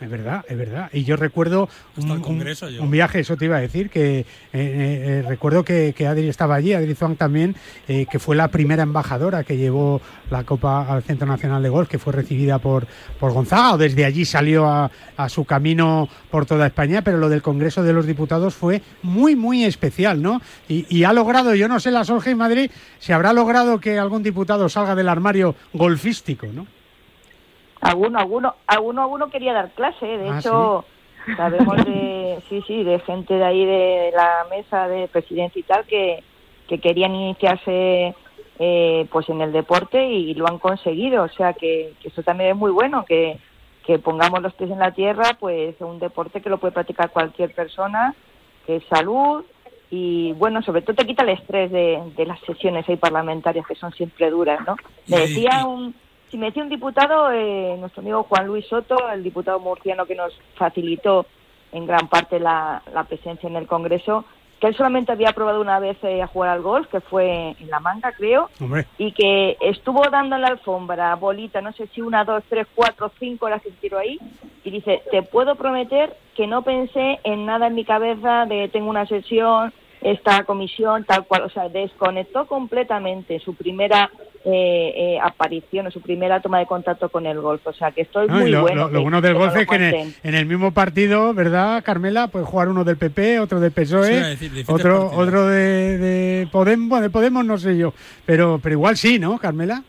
Speaker 2: Es verdad, es verdad. Y yo recuerdo un, un,
Speaker 3: congreso, yo.
Speaker 2: un, viaje, eso te iba a decir, que eh, eh, recuerdo que, que, Adri estaba allí, Adri Zuang también, eh, que fue la primera embajadora que llevó la Copa al Centro Nacional de Golf, que fue recibida por, por Gonzaga, o desde allí salió a, a, su camino por toda España, pero lo del Congreso de los Diputados fue muy, muy especial, ¿no? Y, y ha logrado, yo no sé, la Solheim Madrid, se habrá logrado que algún diputado salga del armario golfístico, ¿no?
Speaker 7: Alguno, alguno, alguno, alguno quería dar clase. De ah, hecho, ¿sí? sabemos de, sí, sí, de gente de ahí de la mesa de presidencia y tal que, que querían iniciarse eh, pues en el deporte y lo han conseguido. O sea que, que eso también es muy bueno, que, que pongamos los pies en la tierra, pues un deporte que lo puede practicar cualquier persona, que es salud y bueno, sobre todo te quita el estrés de, de las sesiones ahí parlamentarias que son siempre duras, ¿no? Me decía un si me decía un diputado, eh, nuestro amigo Juan Luis Soto, el diputado murciano que nos facilitó en gran parte la, la presencia en el Congreso, que él solamente había probado una vez eh, a jugar al golf, que fue en La Manga, creo,
Speaker 2: Hombre.
Speaker 7: y que estuvo dando en la alfombra, bolita, no sé si una, dos, tres, cuatro, cinco horas que tiró ahí, y dice, te puedo prometer que no pensé en nada en mi cabeza de tengo una sesión, esta comisión, tal cual, o sea, desconectó completamente su primera eh, eh, aparición o su primera toma de contacto con el golf. O sea, que estoy
Speaker 2: no,
Speaker 7: muy
Speaker 2: lo,
Speaker 7: bueno.
Speaker 2: Lo, lo bueno del golf es que en el, en el, mismo partido, ¿verdad, Carmela? Puede jugar uno del PP, otro del PSOE, sí, decir, otro, otro de, de, Podemos, bueno, de Podemos no sé yo, pero, pero igual sí, ¿no, Carmela?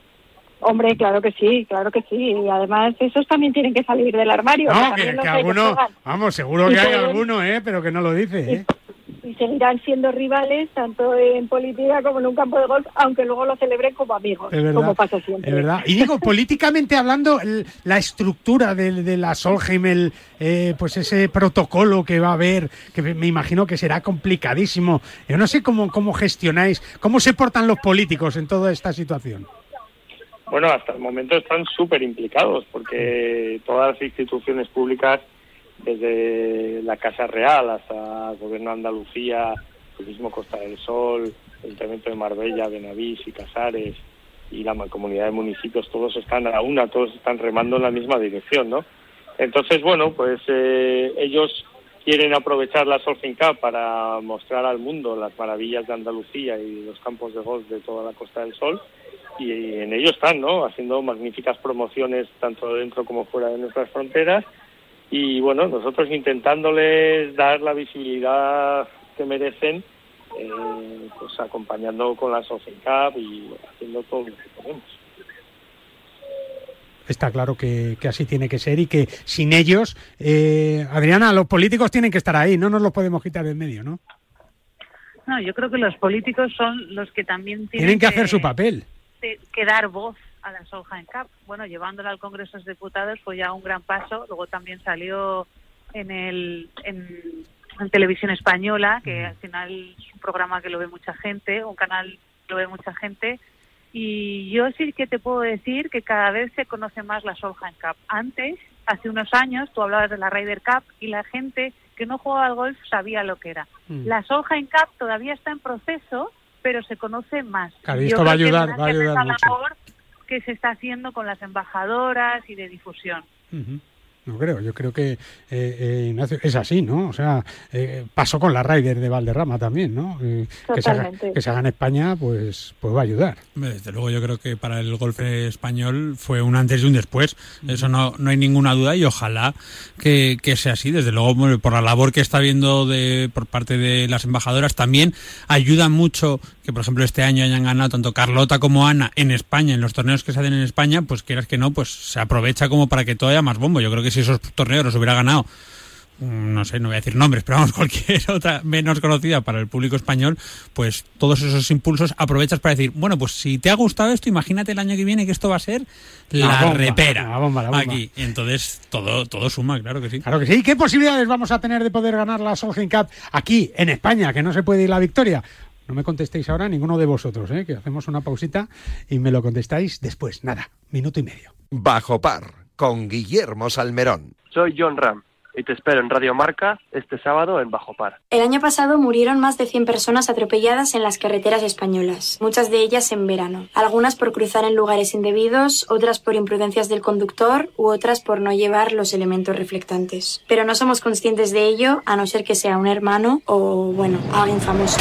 Speaker 6: Hombre, claro que sí, claro que sí. Y además esos también tienen que salir del armario.
Speaker 2: No, que, que, que alguno, vamos, seguro que hay alguno, ¿eh? Pero que no lo dice, ¿eh?
Speaker 6: y seguirán siendo rivales tanto en política como en un campo de golf, aunque luego lo celebren como amigos, como pasa siempre.
Speaker 2: Es verdad. Y digo, políticamente hablando, la estructura de, la Solheim, el, eh, pues ese protocolo que va a haber, que me imagino que será complicadísimo. Yo no sé cómo, cómo gestionáis, cómo se portan los políticos en toda esta situación.
Speaker 5: Bueno, hasta el momento están súper implicados porque todas las instituciones públicas desde la Casa Real hasta el Gobierno de Andalucía, Turismo Costa del Sol, el Ayuntamiento de Marbella, Benavís y Casares y la comunidad de municipios, todos están a una, todos están remando en la misma dirección, ¿no? Entonces, bueno, pues eh, ellos quieren aprovechar la Surfing Cup para mostrar al mundo las maravillas de Andalucía y los campos de golf de toda la Costa del Sol y en ello están, ¿no? Haciendo magníficas promociones tanto dentro como fuera de nuestras fronteras y bueno, nosotros intentándoles dar la visibilidad que merecen, eh, pues acompañando con la Social Cup y haciendo todo lo que podemos.
Speaker 2: Está claro que, así tiene que ser y que sin ellos, eh, Adriana, los políticos tienen que estar ahí, no nos los podemos quitar del medio, ¿no?
Speaker 8: No, yo creo que los políticos son los que también
Speaker 2: tienen, que, hacer su papel.
Speaker 8: que dar voz a la Solheim Cup. Bueno, llevándola al Congreso de Diputados fue ya un gran paso. Luego también salió en el en, televisión española, que al final es un programa que lo ve mucha gente, un canal que lo ve mucha gente. Y yo sí que te puedo decir que cada vez se conoce más la Solheim Cup. Antes, hace unos años, tú hablabas de la Ryder Cup y la gente que no jugaba al golf sabía lo que era. Mm. La Solheim Cup todavía está en proceso, pero se conoce más.
Speaker 2: esto va a ayudar, va a ayudar mucho
Speaker 8: que se está haciendo con las embajadoras y de difusión.
Speaker 2: No creo, yo creo que eh, eh, es así, ¿no? O sea, eh, pasó con la Ryder de Valderrama también, ¿no? que, se haga, que, se haga, en España, pues, pues va a ayudar.
Speaker 3: Desde luego yo creo que para el golfe español fue un antes y un después, eso no, no hay ninguna duda y ojalá que, que sea así. Desde luego, por la labor que está viendo de, por parte de las embajadoras, también ayuda mucho que, por ejemplo, este año hayan ganado tanto Carlota como Ana en España, en los torneos que se hacen en España, pues quieras que no, pues se aprovecha como para que todo haya más bombo. Yo creo que si esos torneos los hubiera ganado mm, no sé, no voy a decir nombres, pero vamos, cualquier otra menos conocida para el público español, pues todos esos impulsos aprovechas para decir, bueno, pues si te ha gustado esto, imagínate el año que viene que esto va a ser la, repera
Speaker 2: la bomba, la bomba.
Speaker 3: aquí. Entonces, todo, todo suma, claro que sí.
Speaker 2: Claro que sí. ¿Qué posibilidades vamos a tener de poder ganar la Solheim Cup aquí, en España, que no se puede ir la victoria? No me contestéis ahora ninguno de vosotros, ¿eh? que hacemos una pausita y me lo contestáis después. Nada, minuto y medio.
Speaker 1: Bajo par con Guillermo Salmerón.
Speaker 9: Soy John Ram y te espero en Radio Marca este sábado en Bajo Par.
Speaker 10: El año pasado murieron más de 100 personas atropelladas en las carreteras españolas, muchas de ellas en verano. Algunas por cruzar en lugares indebidos, otras por imprudencias del conductor u otras por no llevar los elementos reflectantes. Pero no somos conscientes de ello a no ser que sea un hermano o, bueno, alguien famoso.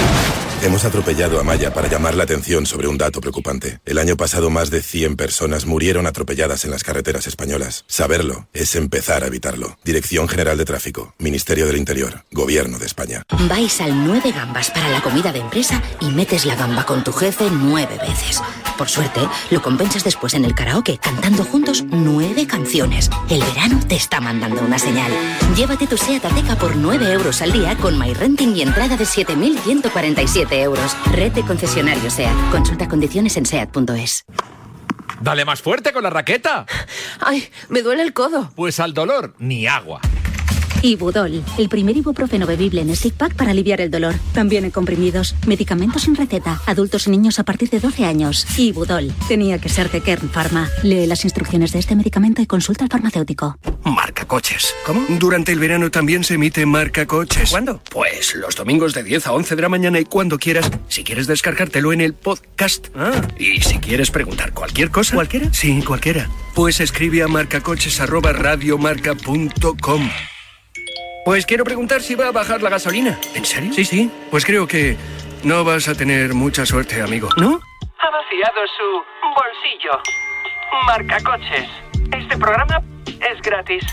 Speaker 11: Hemos atropellado a Maya para llamar la atención sobre un dato preocupante. El año pasado más de 100 personas murieron atropelladas en las carreteras españolas. Saberlo es empezar a evitarlo. Dirección General de Tráfico, Ministerio del Interior, Gobierno de España.
Speaker 12: Vais al 9 gambas para la comida de empresa y metes la gamba con tu jefe nueve veces. Por suerte, lo compensas después en el karaoke cantando juntos nueve canciones. El verano te está mandando una señal. Llévate tu SEAT Ateca por 9 euros al día con MyRenting y entrada de 7.147 euros. Red de concesionarios SEAT. Consulta condiciones en SEAT.es.
Speaker 13: Dale más fuerte con la raqueta.
Speaker 14: Ay, me duele el codo.
Speaker 13: Pues al dolor, ni agua.
Speaker 15: Ibudol, el primer ibuprofeno bebible en stick pack para aliviar el dolor. También en comprimidos, medicamentos sin receta, adultos y niños a partir de 12 años. Ibudol, tenía que ser de Kern Pharma. Lee las instrucciones de este medicamento y consulta al farmacéutico.
Speaker 16: Marca coches.
Speaker 17: ¿Cómo?
Speaker 16: Durante el verano también se emite Marca coches.
Speaker 17: ¿Cuándo?
Speaker 16: Pues los domingos de 10 a 11 de la mañana y cuando quieras. Si quieres descargártelo en el podcast.
Speaker 17: Ah.
Speaker 16: Y si quieres preguntar cualquier cosa.
Speaker 17: ¿Cualquiera?
Speaker 16: Sí, cualquiera. Pues escribe a marcacoches@radiomarca.com. Pues quiero preguntar si va a bajar la gasolina.
Speaker 17: ¿En serio?
Speaker 16: Sí, sí. Pues creo que no vas a tener mucha suerte, amigo.
Speaker 17: ¿No?
Speaker 18: Ha vaciado su bolsillo. Marca coches. Este programa es gratis.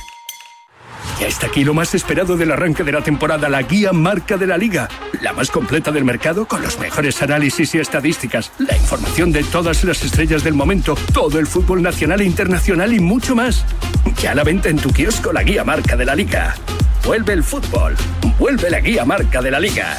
Speaker 16: Ya está aquí lo más esperado del arranque de la temporada, la guía marca de la liga. La más completa del mercado con los mejores análisis y estadísticas, la información de todas las estrellas del momento, todo el fútbol nacional e internacional y mucho más. Ya a la venta en tu kiosco la guía marca de la liga. Vuelve el fútbol. Vuelve la guía marca de la liga.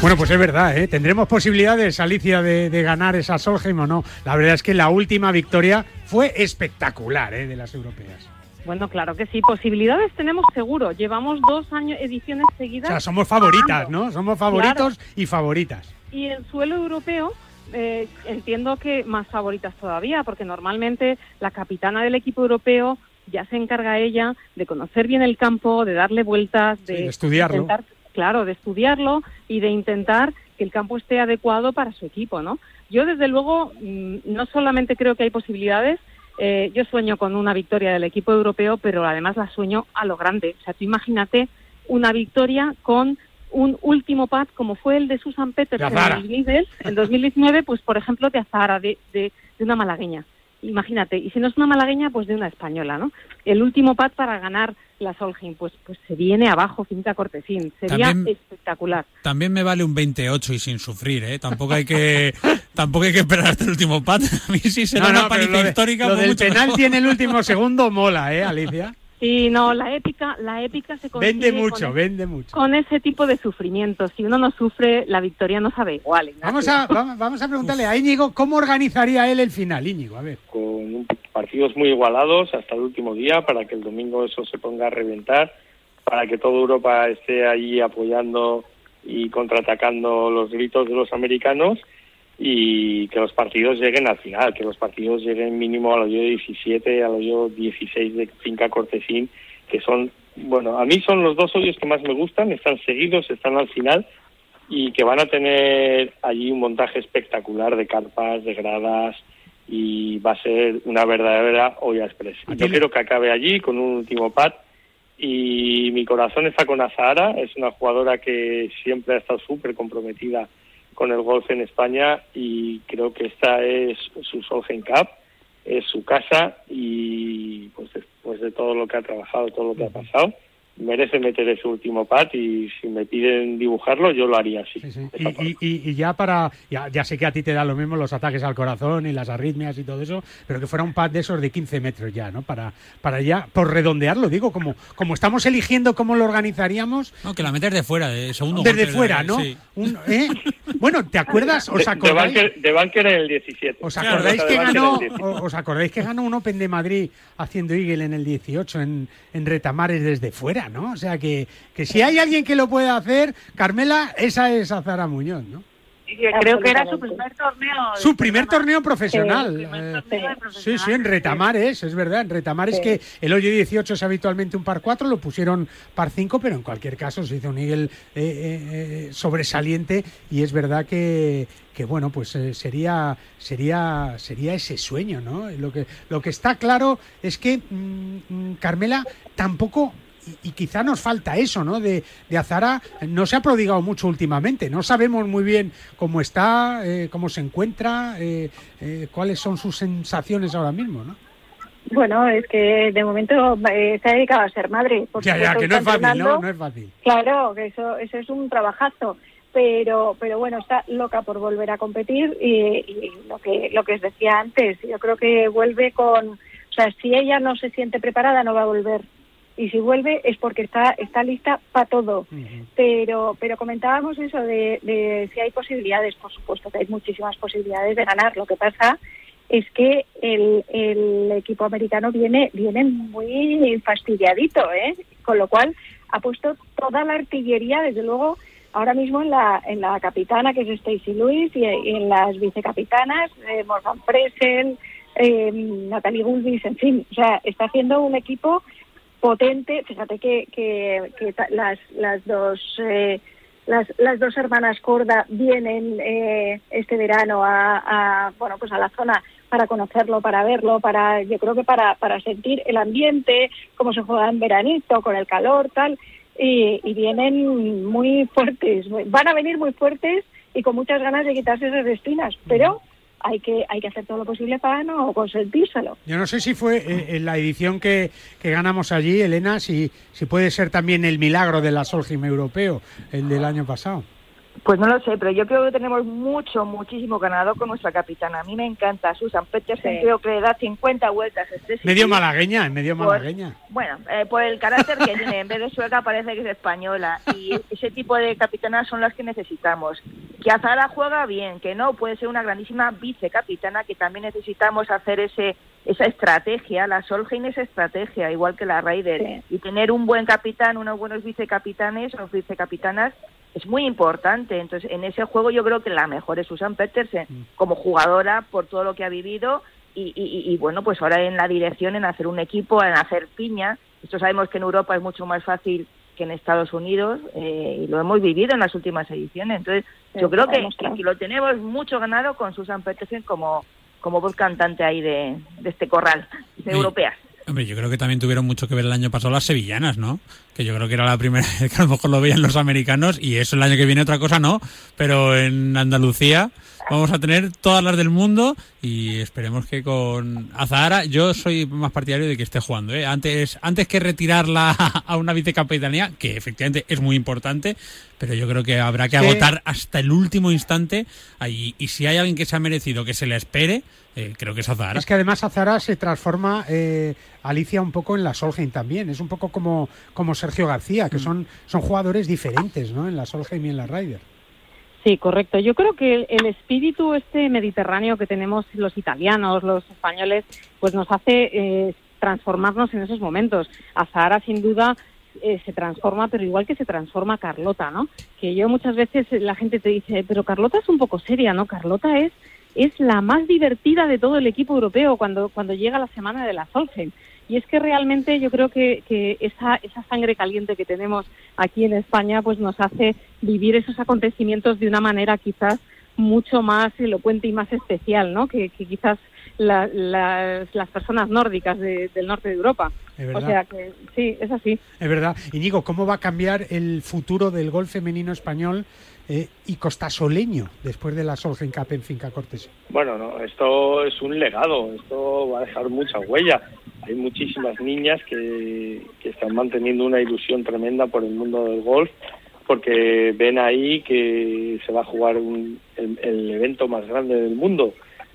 Speaker 2: Bueno, pues es verdad, ¿eh? ¿Tendremos posibilidades, Alicia, de, de ganar esa Solheim o no? La verdad es que la última victoria fue espectacular, ¿eh? De las europeas.
Speaker 4: Bueno, claro que sí, posibilidades tenemos seguro. Llevamos dos años, ediciones seguidas.
Speaker 2: O sea, somos favoritas, ¿no? Somos favoritos y favoritas.
Speaker 4: Y en suelo europeo eh, entiendo que más favoritas todavía, porque normalmente la capitana del equipo europeo ya se encarga ella de conocer bien el campo, de darle vueltas, de,
Speaker 2: Sí, de estudiarlo.
Speaker 4: intentar- claro, de estudiarlo y de intentar que el campo esté adecuado para su equipo, ¿no? Yo desde luego mm, no solamente creo que hay posibilidades, eh, yo sueño con una victoria del equipo europeo, pero además la sueño a lo grande. O sea, tú imagínate una victoria con un último pad como fue el de Susan Peters
Speaker 2: De
Speaker 4: en en 2019, pues por ejemplo de Azara, de, de, de una malagueña. Imagínate, y si no es una malagueña, pues de una española, ¿no? El último pad para ganar la Solheim, pues, pues se viene abajo Finca Cortesín. Sería
Speaker 3: También-
Speaker 4: espectacular.
Speaker 3: También me vale un 28 y sin sufrir, ¿eh? Tampoco hay que tampoco hay que esperar hasta el último pat. A mí sí será
Speaker 2: No, no,
Speaker 3: una paliza
Speaker 2: lo de-
Speaker 3: histórica.
Speaker 2: Lo
Speaker 3: pues
Speaker 2: del
Speaker 3: mucho
Speaker 2: penalti
Speaker 3: mejor.
Speaker 2: en el último segundo mola, ¿eh, Alicia?
Speaker 4: Sí, no, la épica, la épica se consigue
Speaker 2: Vende
Speaker 4: con
Speaker 2: mucho,
Speaker 4: ese-
Speaker 2: vende mucho.
Speaker 4: con ese tipo de sufrimiento. Si uno no sufre, la victoria no sabe igual. Ignacio.
Speaker 2: Vamos a, vamos, a preguntarle a Íñigo cómo organizaría él el final, Íñigo, a ver.
Speaker 5: con un- partidos muy igualados hasta el último día para que el domingo eso se ponga a reventar, para que toda Europa esté allí apoyando y contraatacando los gritos de los americanos y que los partidos lleguen al final, que los partidos lleguen mínimo al hoyo 17, al hoyo 16 de Finca Cortesín, que son, bueno, a mí son los dos hoyos que más me gustan, están seguidos, están al final y que van a tener allí un montaje espectacular de carpas, de gradas y va a ser una verdadera olla express. Yo quiero que acabe allí con un último pat y mi corazón está con Azahara, es una jugadora que siempre ha estado súper comprometida con el golf en España y creo que esta es su Solheim Cup, es su casa y pues después de todo lo que ha trabajado, todo lo que ha pasado, merece meter ese último pat y si me piden dibujarlo yo lo haría así.
Speaker 2: Y, y- y- y ya para, ya, ya sé que a ti te da lo mismo los ataques al corazón y las arritmias y todo eso, pero que fuera un pad de esos de 15 metros ya, ¿no? Para, para ya, por redondearlo, digo, como, como estamos eligiendo cómo lo organizaríamos.
Speaker 3: No, que la metes de fuera, de segundo
Speaker 2: Desde
Speaker 3: golpe,
Speaker 2: fuera,
Speaker 3: de-
Speaker 2: ¿no?
Speaker 3: sí.
Speaker 2: Un- ¿eh? Bueno, ¿te acuerdas? ¿Os
Speaker 5: de,
Speaker 2: acordáis?
Speaker 5: Banker, de Banker en el 17.
Speaker 2: ¿Os acordáis que ganó,
Speaker 5: el 17.
Speaker 2: o- os acordáis que ganó un Open de Madrid haciendo Eagle en el 18 en, en retamares desde fuera, ¿no? O sea que, que si hay alguien que lo puede hacer, Carmela, esa es Azara Muñoz, ¿no?
Speaker 8: Creo que era su primer torneo.
Speaker 2: Su primer torneo profesional.
Speaker 8: Sí, primer
Speaker 2: eh,
Speaker 8: torneo
Speaker 2: Sí,
Speaker 8: profesional.
Speaker 2: sí, en Retamares, es verdad. En Retamares
Speaker 8: Sí.
Speaker 2: que el hoyo 18 es habitualmente un par 4, lo pusieron par 5, pero en cualquier caso se hizo un eagle eh, eh, sobresaliente y es verdad que, que bueno, pues eh, sería, sería, sería ese sueño, ¿no? Lo que, lo que está claro es que mm, mm, Carmela tampoco y, y quizá nos falta eso, ¿no? De, de Azara no se ha prodigado mucho últimamente. No sabemos muy bien cómo está, eh, cómo se encuentra, eh, eh, cuáles son sus sensaciones ahora mismo, ¿no?
Speaker 6: Bueno, es que de momento eh, se ha dedicado a ser madre. por
Speaker 2: Ya, ya, que no es fácil, ¿no? No es fácil.
Speaker 6: Claro, que eso, eso es un trabajazo. Pero, pero bueno, está loca por volver a competir y, y lo que lo que os decía antes, yo creo que vuelve con, o sea, si ella no se siente preparada no va a volver y si vuelve es porque está está lista para todo. Pero pero comentábamos eso de, de si hay posibilidades, por supuesto que hay muchísimas posibilidades de ganar. Lo que pasa es que el, el equipo americano viene viene muy fastidiadito, ¿eh? Con lo cual ha puesto toda la artillería, desde luego, ahora mismo en la en la capitana que es Stacy Lewis y, y en las vicecapitanas eh, Morgan Presel, eh, Natalie Gulbis, en fin, o sea, está haciendo un equipo potente. Fíjate que, que, que las, las dos eh, las, las dos hermanas Corda vienen eh, este verano a, bueno pues a la zona para conocerlo, para verlo, para yo creo que para, para sentir el ambiente, cómo se juega en veranito, con el calor, tal, y, y vienen muy fuertes, van a venir muy fuertes y con muchas ganas de quitarse esas espinas, pero hay que hay que hacer todo lo posible para no consentírselo.
Speaker 2: Yo no sé si fue eh, en la edición que, que ganamos allí, Elena, si, si puede ser también el milagro de la Solheim europeo, el del año pasado.
Speaker 7: Pues no lo sé, pero yo creo que tenemos mucho, muchísimo ganado con nuestra capitana. A mí me encanta Susan Petersen,
Speaker 6: Sí.
Speaker 7: creo que le da 50 vueltas. Este
Speaker 2: Medio malagueña, medio
Speaker 7: Por-
Speaker 2: malagueña.
Speaker 7: Bueno, eh, por el carácter que tiene, en vez de sueca parece que es española y ese tipo de capitanas son las que necesitamos. Que Azara juega bien, que no, puede ser una grandísima vicecapitana que también necesitamos hacer ese esa estrategia, la Solheim es estrategia, igual que la Raider, y tener un buen capitán, unos buenos vicecapitanes o vicecapitanas es muy importante. Entonces, en ese juego yo creo que la mejor es Susan Petersen como jugadora por todo lo que ha vivido y, y- y, bueno, pues ahora en la dirección, en hacer un equipo, en hacer piña. Esto sabemos que en Europa es mucho más fácil que en Estados Unidos eh, y lo hemos vivido en las últimas ediciones. Entonces,
Speaker 6: Sí,
Speaker 7: yo creo que, lo tenemos mucho ganado con Susan Petersen como, como voz cantante ahí de, de este corral de europeas.
Speaker 3: Hombre, yo creo que también tuvieron mucho que ver el año pasado las sevillanas, ¿no? Que yo creo que era la primera vez que a lo mejor lo veían los americanos y eso el año que viene otra cosa no, pero en Andalucía vamos a tener todas las del mundo y esperemos que con Azahara yo soy más partidario de que esté jugando, ¿eh? Antes antes que retirarla a una vicecapitanía, que efectivamente es muy importante, pero yo creo que habrá que
Speaker 2: Sí.
Speaker 3: agotar hasta el último instante ahí y si hay alguien que se ha merecido que se le espere, eh, creo que es Azahara.
Speaker 2: Es que además Azara se transforma eh, Alicia un poco en la Solheim también. Es un poco como, como Sergio García,
Speaker 3: Mm.
Speaker 2: que son, son jugadores diferentes, ¿no? En la Solheim y en la Ryder.
Speaker 4: Sí, correcto. Yo creo que el, espíritu este mediterráneo que tenemos los italianos, los españoles, pues nos hace eh, transformarnos en esos momentos. Azahara, sin duda, eh, se transforma, pero igual que se transforma Carlota, ¿no? Que yo muchas veces la gente te dice, pero Carlota es un poco seria, ¿no? Carlota es es la más divertida de todo el equipo europeo cuando cuando llega la semana de la Solheim. Y es que realmente yo creo que, que esa, esa sangre caliente que tenemos aquí en España pues nos hace vivir esos acontecimientos de una manera quizás mucho más elocuente y más especial, ¿no? Que, que quizás la- las, las personas nórdicas de- del norte de Europa.
Speaker 2: Es
Speaker 4: O
Speaker 2: verdad.
Speaker 4: sea que sí, es así.
Speaker 2: Es verdad. Íñigo, ¿cómo va a cambiar el futuro del golf femenino español eh, y costasoleño después de la Solheim Cup en Finca Cortés?
Speaker 5: Bueno, no, esto es un legado, esto va a dejar mucha huella. Hay muchísimas niñas que, que están manteniendo una ilusión tremenda por el mundo del golf, porque ven ahí que se va a jugar un- el, el evento más grande del mundo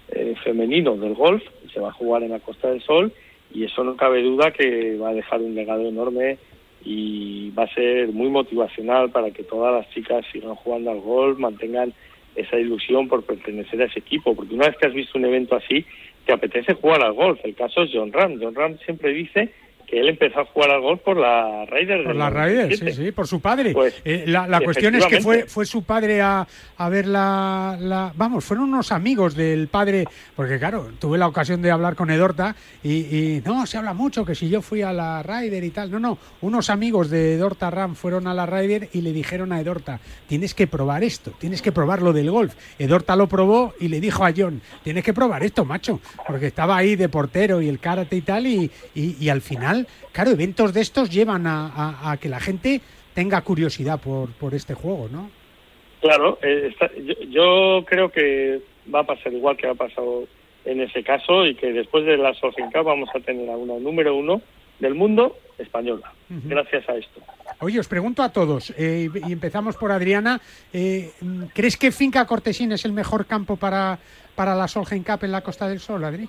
Speaker 5: eh, femenino del golf, se va a jugar en la Costa del Sol, y eso no cabe duda que va a dejar un legado enorme y va a ser muy motivacional para que todas las chicas sigan jugando al golf, mantengan esa ilusión por pertenecer a ese equipo, porque una vez que has visto un evento así, te apetece jugar al golf. El caso es John Ram. John Ram siempre dice que él empezó a jugar al golf por la Ryder.
Speaker 2: Por la Ryder, sí,
Speaker 5: 97.
Speaker 2: sí, por su padre.
Speaker 5: Pues,
Speaker 2: Eh, la la cuestión es que fue, fue su padre a, a ver la, la- Vamos, fueron unos amigos del padre, porque claro, tuve la ocasión de hablar con Edorta y, y no, se habla mucho que si yo fui a la Ryder y tal. No, no, unos amigos de Edorta Ram fueron a la Ryder y le dijeron a Edorta, tienes que probar esto, tienes que probar lo del golf. Edorta lo probó y le dijo a John, tienes que probar esto, macho, porque estaba ahí de portero y el karate y tal, y, y- y al final, claro, eventos de estos llevan a, a- a que la gente tenga curiosidad por, por este juego, ¿no?
Speaker 5: Claro, eh, está- yo, yo creo que va a pasar igual que ha pasado en ese caso y que después de la Solheim Cup vamos a tener a una número uno del mundo española, gracias a esto.
Speaker 2: Oye, os pregunto a todos, eh, y empezamos por Adriana, eh, ¿crees que Finca Cortesín es el mejor campo para, para la Solheim Cup en la Costa del Sol, Adri?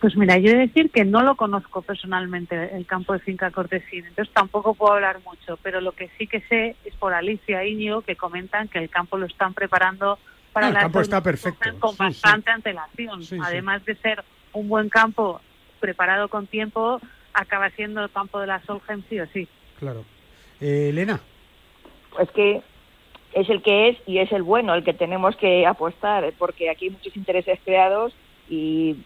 Speaker 8: Pues mira, yo he de decir que no lo conozco personalmente, el campo de Finca Cortesín, entonces tampoco puedo hablar mucho, pero lo que sí que sé es por Alicia e Íñigo que comentan que el campo lo están preparando para
Speaker 2: Ah, el
Speaker 8: la
Speaker 2: campo está perfecto.
Speaker 8: con
Speaker 2: Sí, sí.
Speaker 8: bastante antelación.
Speaker 2: Sí, sí.
Speaker 8: Además de ser un buen campo preparado con tiempo, acaba siendo el campo de la Solheim sí o sí.
Speaker 2: Claro. Eh, Elena.
Speaker 7: Pues que es el que es y es el bueno, el que tenemos que apostar, porque aquí hay muchos intereses creados y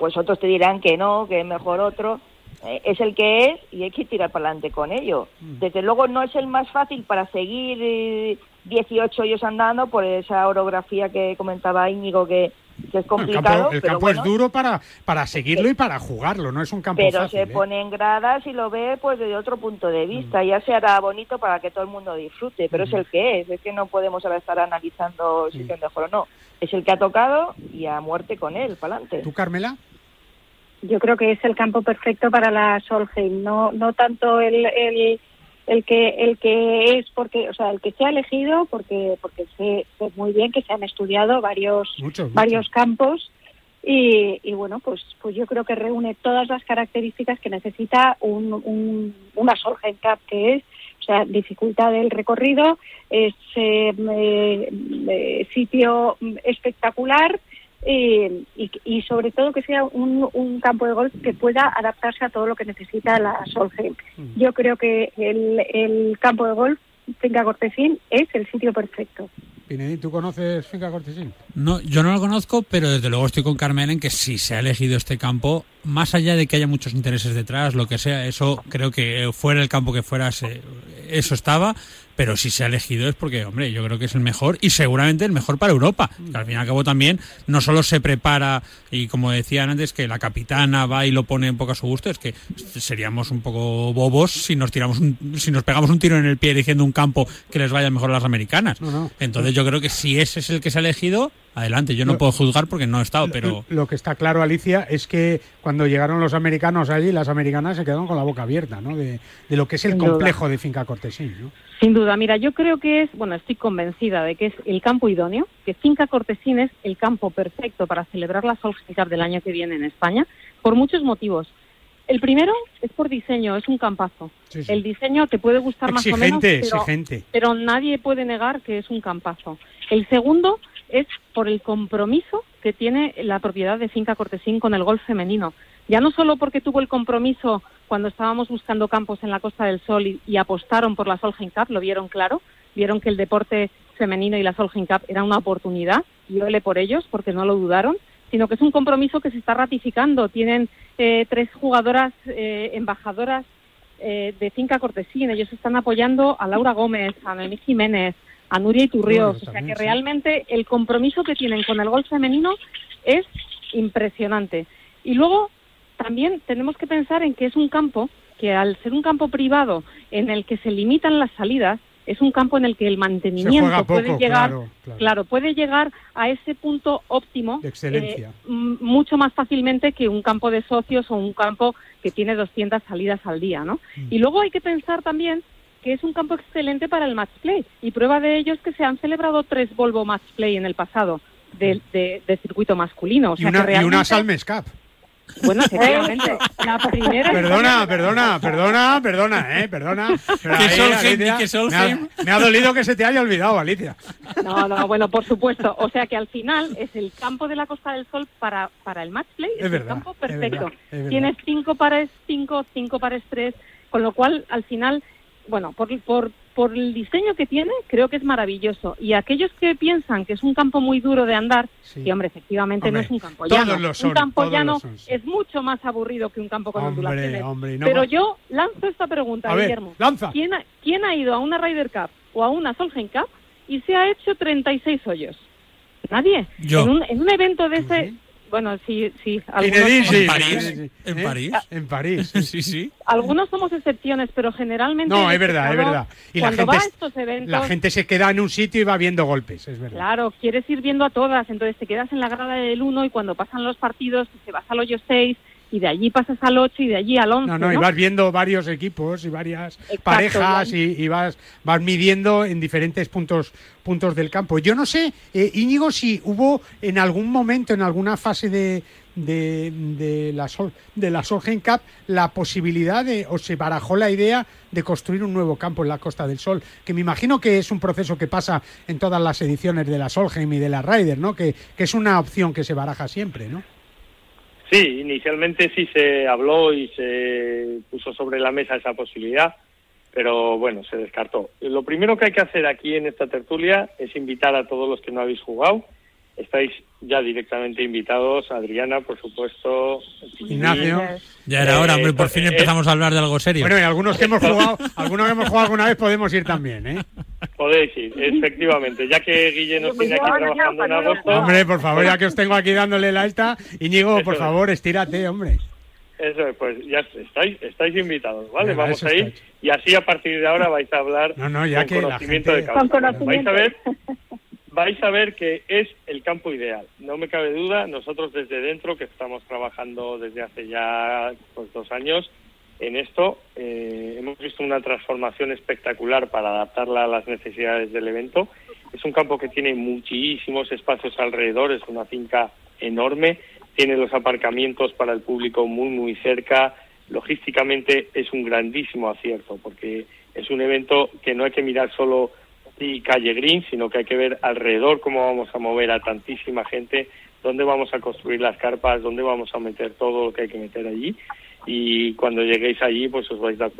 Speaker 7: pues otros te dirán que no, que es mejor otro. Eh, es el que es y hay que tirar para adelante con ello. Desde luego no es el más fácil para seguir eh, 18 hoyos andando por esa orografía que comentaba Íñigo que, que es
Speaker 2: El
Speaker 7: complicado.
Speaker 2: campo, el
Speaker 7: pero
Speaker 2: campo
Speaker 7: bueno,
Speaker 2: es duro para, para seguirlo y para jugarlo, no es un campo
Speaker 7: pero
Speaker 2: fácil.
Speaker 7: se
Speaker 2: ¿eh?
Speaker 7: pone en gradas y lo ve pues desde otro punto de vista. Ya se hará bonito para que todo el mundo disfrute, pero es el que es. Es que no podemos ahora estar analizando si es mejor o no. Es el que ha tocado y a muerte con él, para adelante.
Speaker 2: ¿Tú, Carmela?
Speaker 6: Yo creo que es el campo perfecto para la Solheim, no, no tanto el, el, el que el que es porque o sea el que se ha elegido porque porque sé, sé muy bien que se han estudiado varios
Speaker 2: Muchos,
Speaker 6: varios campos y, y bueno pues pues yo creo que reúne todas las características que necesita un, un, una Solheim Cup que es o sea dificultad del recorrido es eh, eh, sitio espectacular eh, y, y sobre todo que sea un, un campo de golf que pueda adaptarse a todo lo que necesita la Solheim. Yo creo que el, el campo de golf Finca Cortesín es el sitio perfecto.
Speaker 2: Pinedín, ¿tú conoces Finca Cortesín?
Speaker 3: No, yo no lo conozco, pero desde luego estoy con Carmen en que si se ha elegido este campo, más allá de que haya muchos intereses detrás, lo que sea, eso creo que fuera el campo que fuera, se- eso estaba, pero si se ha elegido es porque, hombre, yo creo que es el mejor y seguramente el mejor para Europa. Que al fin y al cabo también no solo se prepara y como decían antes que la capitana va y lo pone un poco a su gusto, es que seríamos un poco bobos si nos tiramos un, si nos pegamos un tiro en el pie eligiendo un campo que les vaya mejor a las americanas.
Speaker 2: No, no.
Speaker 3: Entonces yo creo que si ese es el que se ha elegido, adelante. Yo no
Speaker 2: Lo-
Speaker 3: puedo juzgar porque no he estado, pero
Speaker 2: Lo que está claro, Alicia, es que cuando llegaron los americanos allí, las americanas se quedaron con la boca abierta, ¿no? De, de lo que es el complejo de Finca Cortesín, ¿no?
Speaker 4: Sin duda, mira, yo creo que es, bueno, estoy convencida de que es el campo idóneo, que Finca Cortesín es el campo perfecto para celebrar la Solheim Cup del año que viene en España, por muchos motivos. El primero es por diseño, es un campazo.
Speaker 2: Sí, sí.
Speaker 4: El diseño te puede gustar más o menos, pero,
Speaker 2: exigente.
Speaker 4: pero nadie puede negar que es un campazo. El segundo es por el compromiso que tiene la propiedad de Finca Cortesín con el golf femenino. Ya no solo porque tuvo el compromiso cuando estábamos buscando campos en la Costa del Sol y, y apostaron por la Solheim Cup, lo vieron claro, vieron que el deporte femenino y la Solheim Cup era una oportunidad y ole por ellos porque no lo dudaron, sino que es un compromiso que se está ratificando. Tienen eh, tres jugadoras eh, embajadoras eh, de Finca Cortesín. Ellos están apoyando a Laura Gómez, a Noemí Jiménez, a Nuria Iturrios.
Speaker 2: Bueno,
Speaker 4: o sea que
Speaker 2: sí.
Speaker 4: realmente el compromiso que tienen con el golf femenino es impresionante. Y luego también tenemos que pensar en que es un campo que al ser un campo privado en el que se limitan las salidas, es un campo en el que el mantenimiento
Speaker 2: poco,
Speaker 4: puede llegar,
Speaker 2: claro, claro.
Speaker 4: claro, puede llegar a ese punto óptimo
Speaker 2: De excelencia.
Speaker 4: eh, mucho más fácilmente que un campo de socios o un campo que tiene 200 salidas al día, ¿no?
Speaker 2: Mm.
Speaker 4: Y luego hay que pensar también que es un campo excelente para el match play y prueba de ello es que se han celebrado tres Volvo match play en el pasado de, de- de circuito masculino. O
Speaker 2: Mm. Y una,
Speaker 4: que
Speaker 2: y una
Speaker 4: realmente,
Speaker 2: Salmes Cup.
Speaker 4: Bueno, efectivamente, la primera
Speaker 2: Perdona, perdona, perdona, perdona, eh, perdona. Pero
Speaker 3: ¿Qué
Speaker 2: ahí,
Speaker 3: Solheim
Speaker 2: Alicia,
Speaker 3: ni qué Solheim?
Speaker 2: Me ha, me ha dolido que se te haya olvidado, Alicia.
Speaker 4: No, no, bueno, por supuesto. O sea que al final es el campo de la Costa del Sol para, para el match play.
Speaker 2: Es
Speaker 4: el
Speaker 2: verdad,
Speaker 4: campo
Speaker 2: es
Speaker 4: perfecto.
Speaker 2: verdad, es verdad.
Speaker 4: Tienes cinco pares cinco, cinco pares tres, con lo cual al final, bueno, por, por, por el diseño que tiene, creo que es maravilloso. Y aquellos que piensan que es un campo muy duro de andar,
Speaker 2: Sí.
Speaker 4: y hombre, efectivamente
Speaker 2: Hombre,
Speaker 4: no es un campo llano.
Speaker 2: son,
Speaker 4: un campo llano es mucho más aburrido que un campo con
Speaker 2: Hombre,
Speaker 4: ondulaciones.
Speaker 2: hombre, y no
Speaker 4: Pero yo lanzo esta pregunta,
Speaker 2: A ver,
Speaker 4: Guillermo.
Speaker 2: lanza.
Speaker 4: ¿Quién ha, quién ha ido a una Ryder Cup o a una Solheim Cup y se ha hecho 36 hoyos? Nadie.
Speaker 3: Yo.
Speaker 4: En un, en un evento de ese... Bueno, sí, sí. Algunos.
Speaker 3: ¿En París?
Speaker 2: sí, sí.
Speaker 3: ¿En
Speaker 2: ¿Eh?
Speaker 3: París?
Speaker 2: En París. sí.
Speaker 3: sí,
Speaker 4: algunos somos excepciones, pero generalmente...
Speaker 2: No, es verdad, es verdad. Y la gente,
Speaker 4: va a
Speaker 2: es-
Speaker 4: estos eventos...
Speaker 2: la gente se queda en un sitio y va viendo golpes, es verdad.
Speaker 4: Claro, quieres ir viendo a todas, entonces te quedas en la grada del 1 y cuando pasan los partidos te vas al hoyo 6 y de allí pasas al 8 y de allí al 11.
Speaker 2: No, no, y vas viendo varios equipos y varias
Speaker 4: Exacto,
Speaker 2: parejas y, y vas, vas midiendo en diferentes puntos, puntos del campo. Yo no sé, eh, Íñigo, si hubo en algún momento, en alguna fase de, de, de la, Sol, de la Solheim Cup, la posibilidad de, o se barajó la idea de construir un nuevo campo en la Costa del Sol, que me imagino que es un proceso que pasa en todas las ediciones de la Solheim y de la Ryder, ¿no? Que, que es una opción que se baraja siempre, ¿no?
Speaker 5: Sí, inicialmente sí se habló y se puso sobre la mesa esa posibilidad, pero bueno, se descartó. Lo primero que hay que hacer aquí en esta tertulia es invitar a todos los que no habéis jugado. Estáis ya directamente invitados, Adriana, por supuesto,
Speaker 2: Ignacio.
Speaker 3: Ya era hora, hombre, por
Speaker 5: Eh,
Speaker 3: fin empezamos a hablar de algo serio.
Speaker 2: Bueno, y algunos que hemos jugado, algunos que hemos jugado alguna vez podemos ir también, ¿eh?
Speaker 5: Podéis ir, efectivamente, ya que Guille nos tiene aquí trabajando en agosto.
Speaker 2: Hombre, por favor, ya que os tengo aquí dándole la esta, Íñigo, por favor, estírate, hombre.
Speaker 5: Eso es, pues ya estáis, estáis invitados, ¿vale?
Speaker 2: Venga,
Speaker 5: Vamos a ir y así a partir de ahora vais a hablar
Speaker 2: No, no, ya
Speaker 5: con
Speaker 2: que la
Speaker 5: conocimiento
Speaker 2: gente-
Speaker 5: de causa.
Speaker 6: Con conocimiento.
Speaker 5: Vais a ver, vais a ver que es el campo ideal. No me cabe duda, nosotros desde dentro, que estamos trabajando desde hace ya pues, dos años, en esto. Eh, hemos visto una transformación espectacular para adaptarla a las necesidades del evento. Es un campo que tiene muchísimos espacios alrededor, es una finca enorme, tiene los aparcamientos para el público muy, muy cerca. Logísticamente es un grandísimo acierto porque es un evento que no hay que mirar solo y calle Green, sino que hay que ver alrededor cómo vamos a mover a tantísima gente, dónde vamos a construir las carpas, dónde vamos a meter todo lo que hay que meter allí y cuando lleguéis allí pues os vais a,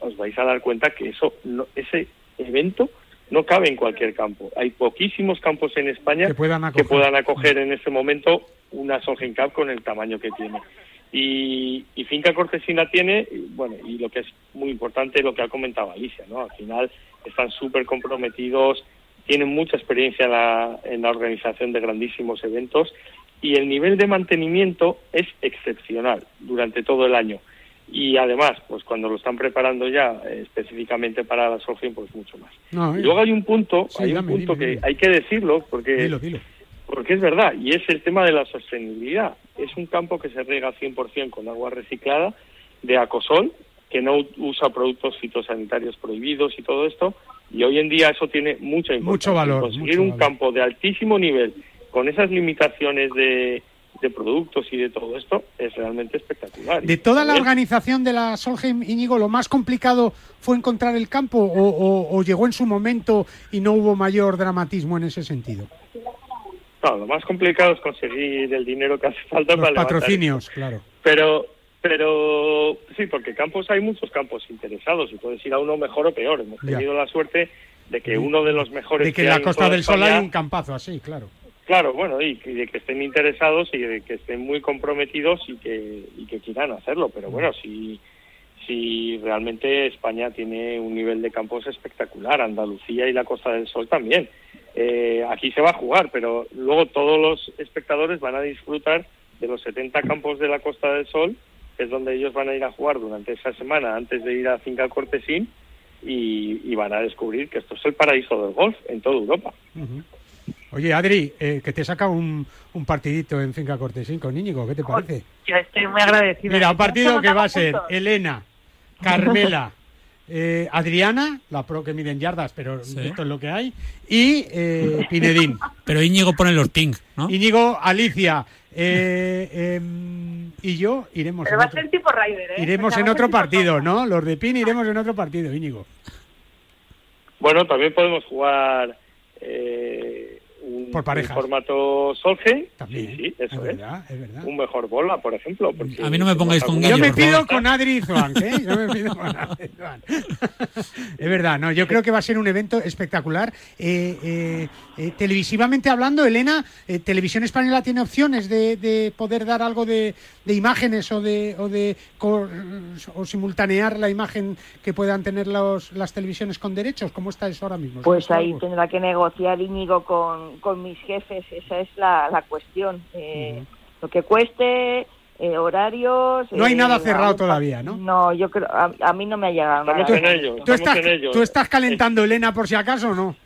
Speaker 5: os vais a dar cuenta que eso no, ese evento no cabe en cualquier campo. Hay poquísimos campos en España
Speaker 2: que puedan
Speaker 5: acoger, en este momento una Solheim Cup con el tamaño que tiene. Y, y, Finca Cortesina tiene, bueno, y lo que es muy importante, lo que ha comentado Alicia, ¿no? Al final están súper comprometidos, tienen mucha experiencia en la, en la organización de grandísimos eventos y el nivel de mantenimiento es excepcional durante todo el año. Y además, pues cuando lo están preparando ya eh, específicamente para la Solheim, pues mucho más. y luego hay un punto, hay un punto que hay que decirlo porque porque es verdad y es el tema de la sostenibilidad. Es un campo que se riega 100% con agua reciclada de acosol, que no usa productos fitosanitarios prohibidos y todo esto. Y hoy en día eso tiene mucha importancia.
Speaker 2: Mucho valor.
Speaker 5: Conseguir un campo de altísimo nivel con esas limitaciones de, productos y de todo esto es realmente espectacular.
Speaker 2: De toda la organización de la Solheim, Íñigo, ¿lo más complicado fue encontrar el campo o, llegó en su momento y no hubo mayor dramatismo en ese sentido?
Speaker 5: No, lo más complicado es conseguir el dinero que hace falta
Speaker 2: Los
Speaker 5: para
Speaker 2: patrocinios, claro.
Speaker 5: Pero, pero sí, porque campos hay muchos campos interesados y puedes ir a uno mejor o peor. Hemos tenido la suerte de que uno de los mejores.
Speaker 2: De que, en la Costa del Sol hay un campazo así, claro.
Speaker 5: Claro, bueno, y, de que estén interesados y de que estén muy comprometidos y que, y que quieran hacerlo. Pero bueno, si, si realmente España tiene un nivel de campos espectacular, Andalucía y la Costa del Sol también. Eh, aquí se va a jugar, pero luego todos los espectadores van a disfrutar de los 70 campos de la Costa del Sol, que es donde ellos van a ir a jugar durante esa semana antes de ir a Finca Cortesín y, van a descubrir que esto es el paraíso del golf en toda Europa.
Speaker 2: Oye, Adri, eh, que te saca un, un, partidito en Finca Cortesín con Íñigo, ¿qué te parece?
Speaker 6: Yo estoy muy agradecida.
Speaker 2: Mira, un partido que va a ser Elena, Carmela, eh, Adriana, la pro que miden yardas, pero esto es lo que hay, y eh, Pinedín.
Speaker 3: Pero Íñigo pone los ping, ¿no?
Speaker 2: Íñigo, Alicia em, y yo iremos.
Speaker 6: Pero va a ser tipo Rider, ¿eh?
Speaker 2: Iremos en otro partido, ¿no? Los de Pin iremos en otro partido, Íñigo.
Speaker 5: Bueno, también podemos jugar eh,
Speaker 2: por parejas.
Speaker 5: formato Solheim.
Speaker 2: También.
Speaker 5: Sí, eso
Speaker 2: es, verdad, es. verdad.
Speaker 5: Un mejor bola, por ejemplo.
Speaker 3: a mí no me pongáis con
Speaker 2: Yo me pido con Adri Zwank, ¿eh? Yo me pido con Adri es verdad, no, yo creo que va a ser un evento espectacular. Eh, eh, eh televisivamente hablando, Elena, eh, Televisión Española tiene opciones de, de poder dar algo de, de, imágenes o de, o de o simultanear la imagen que puedan tener los, las televisiones con derechos. ¿Cómo está eso ahora mismo?
Speaker 7: Pues ahí tendrá que negociar Íñigo con, con mis jefes, esa es la, la cuestión. Eh, Lo que cueste, eh, horarios.
Speaker 2: No hay nada eh, cerrado todavía, ¿no?
Speaker 7: No, yo creo, a, mí no me ha llegado
Speaker 5: estamos En ello,
Speaker 2: ¿Tú, estás,
Speaker 5: en ello.
Speaker 2: ¿Tú estás calentando, Elena, por si acaso o no?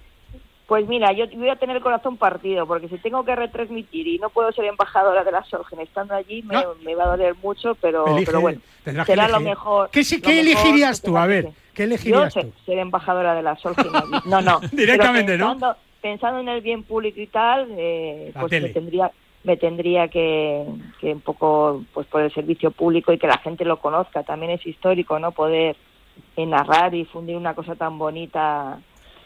Speaker 7: Pues mira, yo voy a tener el corazón partido, porque si tengo que retransmitir y no puedo ser embajadora de la Sorgen estando allí, me, me va a doler mucho, pero, pero bueno, será lo mejor.
Speaker 2: ¿Qué, ¿qué elegirías tú? A ver, ¿qué elegirías
Speaker 7: yo
Speaker 2: tú?
Speaker 7: Ser, embajadora de la Sorgen. No, no.
Speaker 2: Directamente,
Speaker 7: ¿no? Pensando en el bien público y tal, eh, pues me tendría me tendría que, que un poco pues por el servicio público y que la gente lo conozca. También es histórico, ¿no? Poder narrar y fundir una cosa tan bonita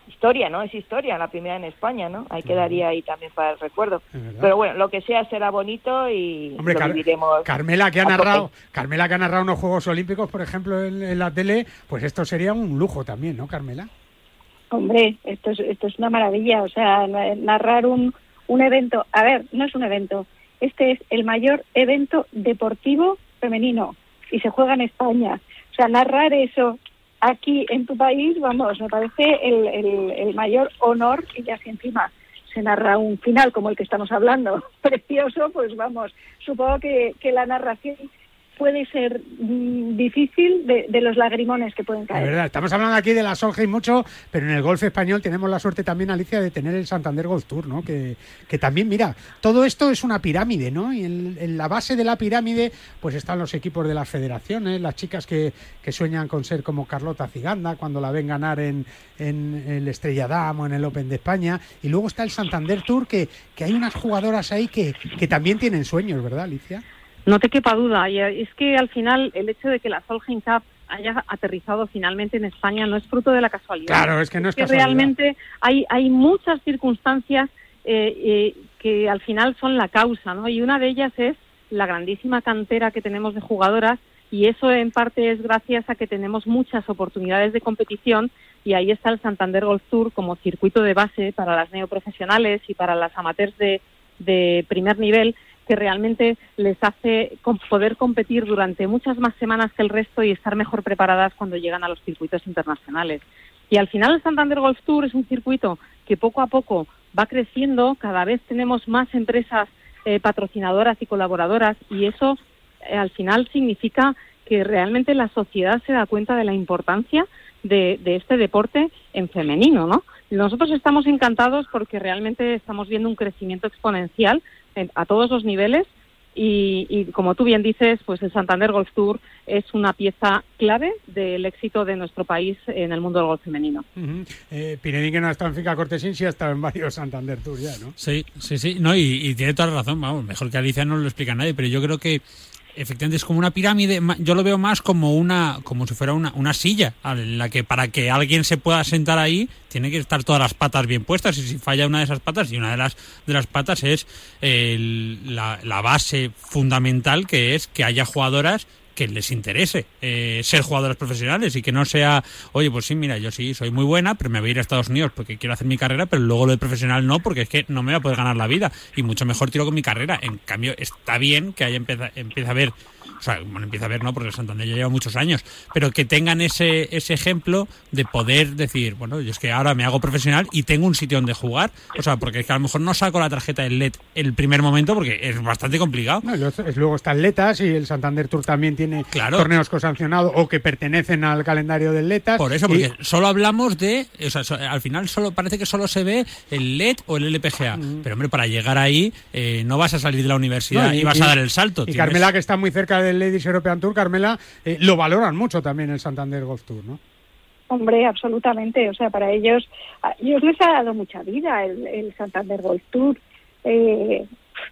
Speaker 7: historia, ¿no? Es historia, la primera en España, ¿no? Ahí quedaría ahí también para el recuerdo. Pero bueno, lo que sea será bonito y
Speaker 2: Hombre, lo viviremos. Carmela que ha narrado, Carmela que ha narrado unos Juegos Olímpicos, por ejemplo, en, la tele, pues esto sería un lujo también, ¿no, Carmela?
Speaker 6: Hombre, esto es, esto es una maravilla, o sea, narrar un, un evento, a ver, no es un evento, este es el mayor evento deportivo femenino y se juega en España. O sea, narrar eso aquí en tu país, vamos, me parece el, el, mayor honor y ya si encima se narra un final como el que estamos hablando, precioso, pues vamos, supongo que, que la narración puede ser mm, difícil de, de los lagrimones que pueden caer.
Speaker 2: verdad, estamos hablando aquí de la Solheim mucho, pero en el golf español tenemos la suerte también, Alicia, de tener el Santander Golf Tour, ¿no? Que, que también, mira, todo esto es una pirámide, ¿no? Y en, en la base de la pirámide, pues están los equipos de las federaciones, las chicas que, que sueñan con ser como Carlota Ciganda cuando la ven ganar en, en el Estrella Damm o en el Open de España. Y luego está el Santander Tour, que, que hay unas jugadoras ahí que, que también tienen sueños, ¿verdad, Alicia?
Speaker 4: No te quepa duda. Y eh, es que al final el hecho de que la Solheim Cup haya aterrizado finalmente en España no es fruto de la casualidad.
Speaker 2: Claro, es que no es casualidad.
Speaker 4: realmente hay, hay muchas circunstancias eh, eh, que al final son la causa, ¿no? Y una de ellas es la grandísima cantera que tenemos de jugadoras y eso en parte es gracias a que tenemos muchas oportunidades de competición y ahí está el Santander Golf Tour como circuito de base para las neoprofesionales y para las amateurs de, de primer nivel que realmente les hace poder competir durante muchas más semanas que el resto y estar mejor preparadas cuando llegan a los circuitos internacionales. Y al final el Santander Golf Tour es un circuito que poco a poco va creciendo, cada vez tenemos más empresas eh, patrocinadoras y colaboradoras y eso eh, al final significa que realmente la sociedad se da cuenta de la importancia de, de este deporte en femenino, ¿no? Nosotros estamos encantados porque realmente estamos viendo un crecimiento exponencial en- a todos los niveles y, y como tú bien dices, pues el Santander Golf Tour es una pieza clave del éxito de nuestro país en el mundo del golf femenino.
Speaker 2: Eh, Pinedín, que no ha estado en Finca Cortesín, sí ha estado en varios Santander Tour ya, ¿no?
Speaker 3: Sí, sí, sí. No, y, y tiene toda la razón. Vamos, mejor que Alicia no lo explica nadie, pero yo creo que efectivamente es como una pirámide. Yo lo veo más como una, como si fuera una, una silla, en la que para que alguien se pueda sentar ahí tiene que estar todas las patas bien puestas. Y si falla una de esas patas, y una de las de las patas es la, la base fundamental, que es que haya jugadoras que les interese eh, ser jugadoras profesionales y que no sea, oye, pues sí, mira, yo sí, soy muy buena, pero me voy a ir a Estados Unidos porque quiero hacer mi carrera, pero luego lo de profesional no, porque es que no me voy a poder ganar la vida y mucho mejor tiro con mi carrera. En cambio, está bien que haya empieza, empieza a ver, o sea, bueno, empieza a ver, no, porque el Santander ya lleva muchos años, pero que tengan ese, ese ejemplo de poder decir, bueno, yo es que ahora me hago profesional y tengo un sitio donde jugar, o sea, porque es que a lo mejor no saco la tarjeta del LED el primer momento porque es bastante complicado.
Speaker 2: No, luego- es- luego está el Letas y el Santander Tour también tiene torneos cosancionados o que pertenecen al calendario del Letas.
Speaker 3: Por eso,
Speaker 2: Y-
Speaker 3: porque solo hablamos de, o sea, so- al final solo parece que solo se ve el LED o el LPGA, pero hombre, para llegar ahí eh, no vas a salir de la universidad
Speaker 2: No,
Speaker 3: y, vas a dar el salto.
Speaker 2: Y
Speaker 3: tienes-
Speaker 2: Carmela, que está muy cerca del Ladies European Tour, Carmela, eh, lo valoran mucho también el Santander Golf Tour, ¿no?
Speaker 6: Hombre, absolutamente. O sea, para ellos, a ellos les ha dado mucha vida el, el Santander Golf Tour. Eh,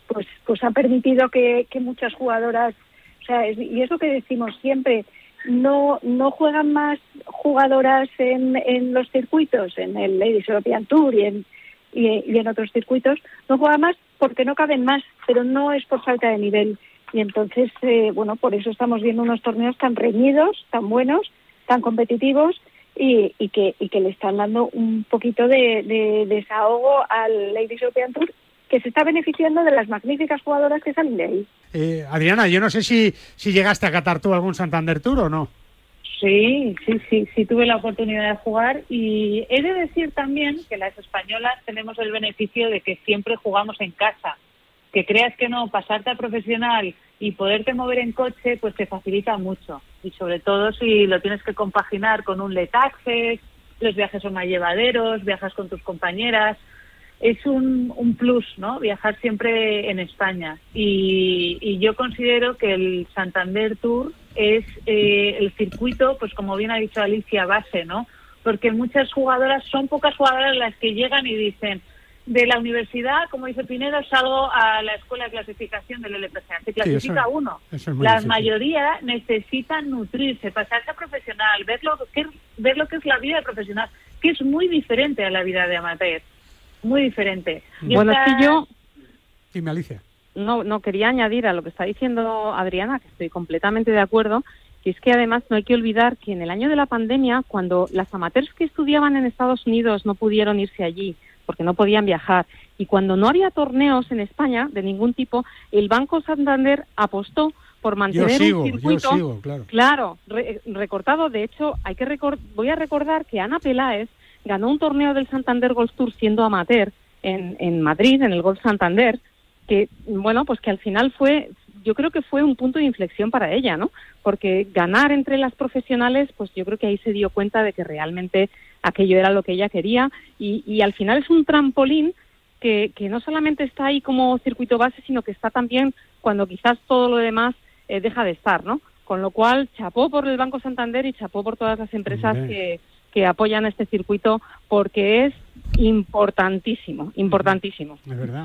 Speaker 6: pues, pues ha permitido que, que muchas jugadoras, o sea, es- y es lo que decimos siempre, no, no juegan más jugadoras en, en los circuitos, en el Ladies European Tour y en, y, y en otros circuitos, no juegan más porque no caben más, pero no es por falta de nivel. Y entonces, eh, bueno, por eso estamos viendo unos torneos tan reñidos, tan buenos, tan competitivos y, y que, y que le están dando un poquito de, de desahogo al Ladies European Tour, que se está beneficiando de las magníficas jugadoras que salen de ahí.
Speaker 2: Eh, Adriana, yo no sé si, si llegaste a catar tú algún Santander Tour o no.
Speaker 8: Sí, sí, sí, sí tuve la oportunidad de jugar y he de decir también que las españolas tenemos el beneficio de que siempre jugamos en casa. Que creas que no, pasarte a profesional y poderte mover en coche, pues te facilita mucho. Y sobre todo si lo tienes que compaginar con un let access, los viajes son más llevaderos, viajas con tus compañeras. Es un, un plus, ¿no? Viajar siempre en España. Y, y yo considero que el Santander Tour es eh, el circuito, pues como bien ha dicho Alicia, base, ¿no? Porque muchas jugadoras, son pocas jugadoras las que llegan y dicen, de la universidad, como dice Pinedo, salgo a la escuela de clasificación del LPGA. Se clasifica
Speaker 2: eso-
Speaker 8: uno.
Speaker 2: eso es
Speaker 8: la
Speaker 2: difícil.
Speaker 8: mayoría necesitan nutrirse, pasarse a profesional, ver lo, que, ver lo que es la vida profesional, que es muy diferente a la vida de amateur. Muy diferente. Y
Speaker 4: Bueno,
Speaker 8: esta-
Speaker 4: es que yo
Speaker 2: Dime, Alicia.
Speaker 4: no, no quería añadir a lo que está diciendo Adriana, que estoy completamente de acuerdo, que es que además no hay que olvidar que en el año de la pandemia, cuando las amateurs que estudiaban en Estados Unidos no pudieron irse allí porque no podían viajar, y cuando no había torneos en España de ningún tipo, el Banco Santander apostó por mantener
Speaker 2: sigo,
Speaker 4: un
Speaker 2: yo
Speaker 4: circuito
Speaker 2: sigo, claro.
Speaker 4: Claro, re- recortado. De hecho, hay que recor- voy a recordar que Ana Peláez ganó un torneo del Santander Golf Tour siendo amateur en, en Madrid, en el Golf Santander, que, bueno, pues que al final fue yo creo que fue un punto de inflexión para ella, ¿no? Porque ganar entre las profesionales, pues yo creo que ahí se dio cuenta de que realmente aquello era lo que ella quería y, y al final es un trampolín que, que no solamente está ahí como circuito base, sino que está también cuando quizás todo lo demás eh, deja de estar, ¿no? Con lo cual, chapó por el Banco Santander y chapó por todas las empresas que, que apoyan este circuito porque es importantísimo, importantísimo.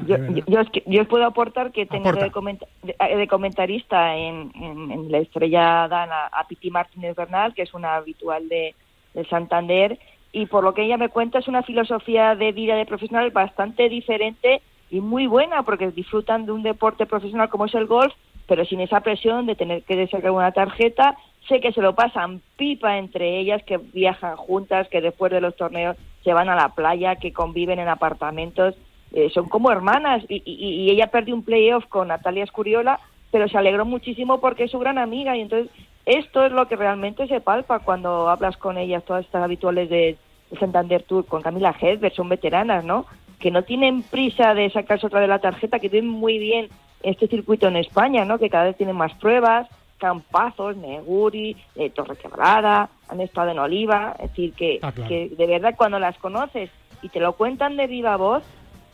Speaker 7: Yo, yo- yo es que- yo os puedo aportar que he tenido de, comenta- de- eh, de comentarista en, en- en la estrella Dana a Piti Martínez Bernal, que es una habitual de, de Santander, y por lo que ella me cuenta es una filosofía de vida de profesional bastante diferente y muy buena, porque disfrutan de un deporte profesional como es el golf, pero sin esa presión de tener que sacar una tarjeta. Sé que se lo pasan pipa entre ellas, que viajan juntas, que después de los torneos se van a la playa, que conviven en apartamentos. Eh, son como hermanas y, y- y ella perdió un playoff con Natalia Escuriola, pero se alegró muchísimo porque es su gran amiga y entonces esto es lo que realmente se palpa cuando hablas con ellas, todas estas habituales de, de Santander Tour, con Camila Hedberg, son veteranas, ¿no? Que no tienen prisa de sacarse otra de la tarjeta, que tienen muy bien este circuito en España, ¿no? Que cada vez tienen más pruebas, Campazos, Neguri, eh, Torre Quebrada, han estado en Oliva, es decir, que,
Speaker 2: Ah, claro.
Speaker 7: que de verdad cuando las conoces y te lo cuentan de viva voz,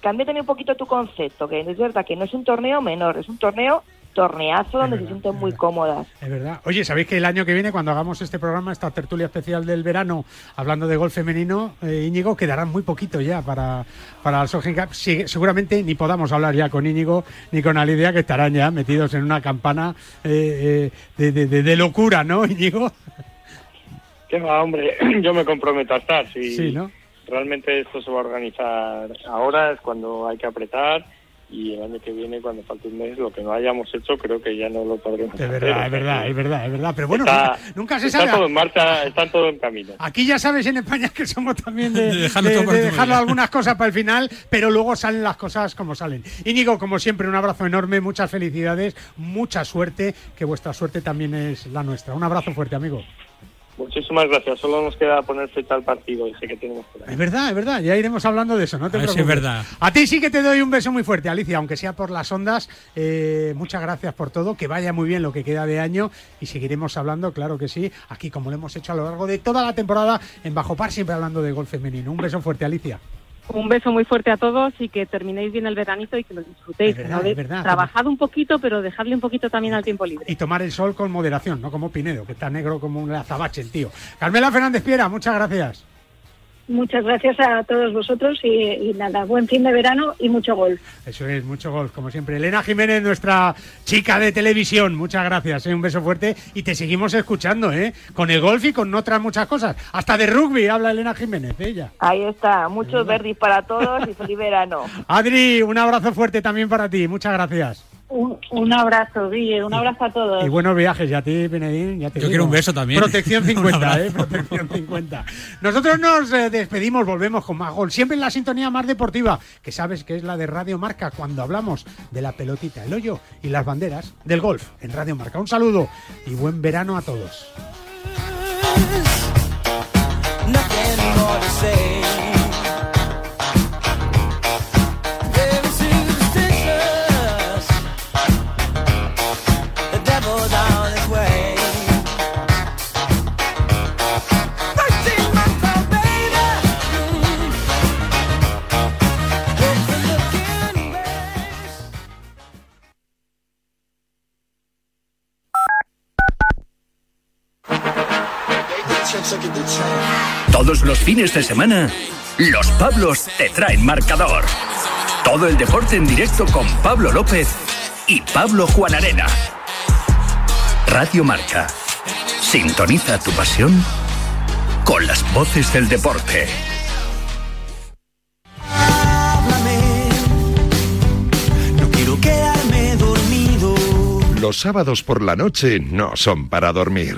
Speaker 7: cambia también un poquito tu concepto, que es verdad que no es un torneo menor, es un torneo torneazo donde se sienten muy cómodas.
Speaker 2: Es verdad. Oye, ¿sabéis que el año que viene, cuando hagamos este programa, esta tertulia especial del verano, hablando de golf femenino, eh, Íñigo, quedará muy poquito ya para, para el Solheim Cup. Sí, seguramente ni podamos hablar ya con Íñigo ni con Alidia, que estarán ya metidos en una campana eh, eh, de, de- de- de locura, ¿no, Íñigo?
Speaker 5: ¿Qué va, hombre? Yo me comprometo a estar. Si
Speaker 2: Sí, ¿no?
Speaker 5: realmente esto se va a organizar ahora, es cuando hay que apretar. Y el año que viene, cuando falte un mes, lo que no hayamos hecho, creo que ya no lo podremos
Speaker 2: Es
Speaker 5: hacer.
Speaker 2: verdad, es verdad, es verdad, es verdad. Pero bueno,
Speaker 5: Está-
Speaker 2: nunca, nunca se
Speaker 5: está
Speaker 2: sabe.
Speaker 5: todo en marcha, está todo en camino.
Speaker 2: Aquí ya sabes en España que somos también de,
Speaker 5: De dejarlo
Speaker 2: de- de dejarlo algunas cosas para el final, pero luego salen las cosas como salen. Íñigo, como siempre, un abrazo enorme, muchas felicidades, mucha suerte, que vuestra suerte también es la nuestra. Un abrazo fuerte, amigo.
Speaker 5: Muchísimas gracias. Solo nos queda poner fecha al partido y sé que tenemos por ahí.
Speaker 2: Es verdad, es verdad, ya iremos hablando de eso, no te
Speaker 3: A
Speaker 2: preocupes.
Speaker 3: es verdad.
Speaker 2: A ti sí que te doy un beso muy fuerte, Alicia, aunque sea por las ondas. Eh, muchas gracias por todo, que vaya muy bien lo que queda de año y seguiremos hablando, claro que sí, aquí como lo hemos hecho a lo largo de toda la temporada en Bajo Par, siempre hablando de golf femenino. Un beso fuerte, Alicia.
Speaker 4: Un beso muy fuerte a todos y que terminéis bien el veranito y que lo disfrutéis.
Speaker 2: Es verdad,
Speaker 4: ¿no? De-
Speaker 2: es verdad.
Speaker 4: Trabajad un poquito, pero dejadle un poquito también al tiempo libre.
Speaker 2: y tomar el sol con moderación, no como Pinedo, que está negro como un azabache el tío. Carmela Fernández Piera, muchas gracias.
Speaker 6: Muchas gracias a todos vosotros y, y nada, buen fin de verano y mucho golf.
Speaker 2: Eso es, mucho golf, como siempre. Elena Jiménez, nuestra chica de televisión, muchas gracias, ¿eh? un beso fuerte y te seguimos escuchando, ¿eh? Con el golf y con otras muchas cosas. Hasta de rugby habla Elena Jiménez, ella.
Speaker 7: Ahí está, muchos verdis para todos y feliz verano.
Speaker 2: Adri, un abrazo fuerte también para ti, muchas gracias.
Speaker 8: Un, un abrazo, Guille, un abrazo a todos.
Speaker 2: Y buenos viajes, y a ti, Benedín, ya te
Speaker 3: Yo
Speaker 2: digo.
Speaker 3: quiero un beso también.
Speaker 2: Protección
Speaker 3: Un
Speaker 2: 50,
Speaker 3: abrazo.
Speaker 2: ¿eh? Protección 50. Nosotros nos eh, despedimos, volvemos con más gol. Siempre en la sintonía más deportiva, que sabes que es la de Radio Marca, cuando hablamos de la pelotita, el hoyo y las banderas del golf en Radio Marca. Un saludo y buen verano a todos.
Speaker 16: Todos los fines de semana, los Pablos te traen marcador. Todo el deporte en directo con Pablo López y Pablo Juan Arena. Radio Marca. Sintoniza tu pasión con las voces del deporte.
Speaker 1: Los sábados por la noche no son para dormir,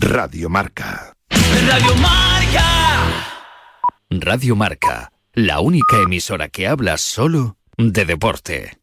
Speaker 1: Radio Marca.
Speaker 17: Radio Marca.
Speaker 19: Radio Marca, la única emisora que habla solo de deporte.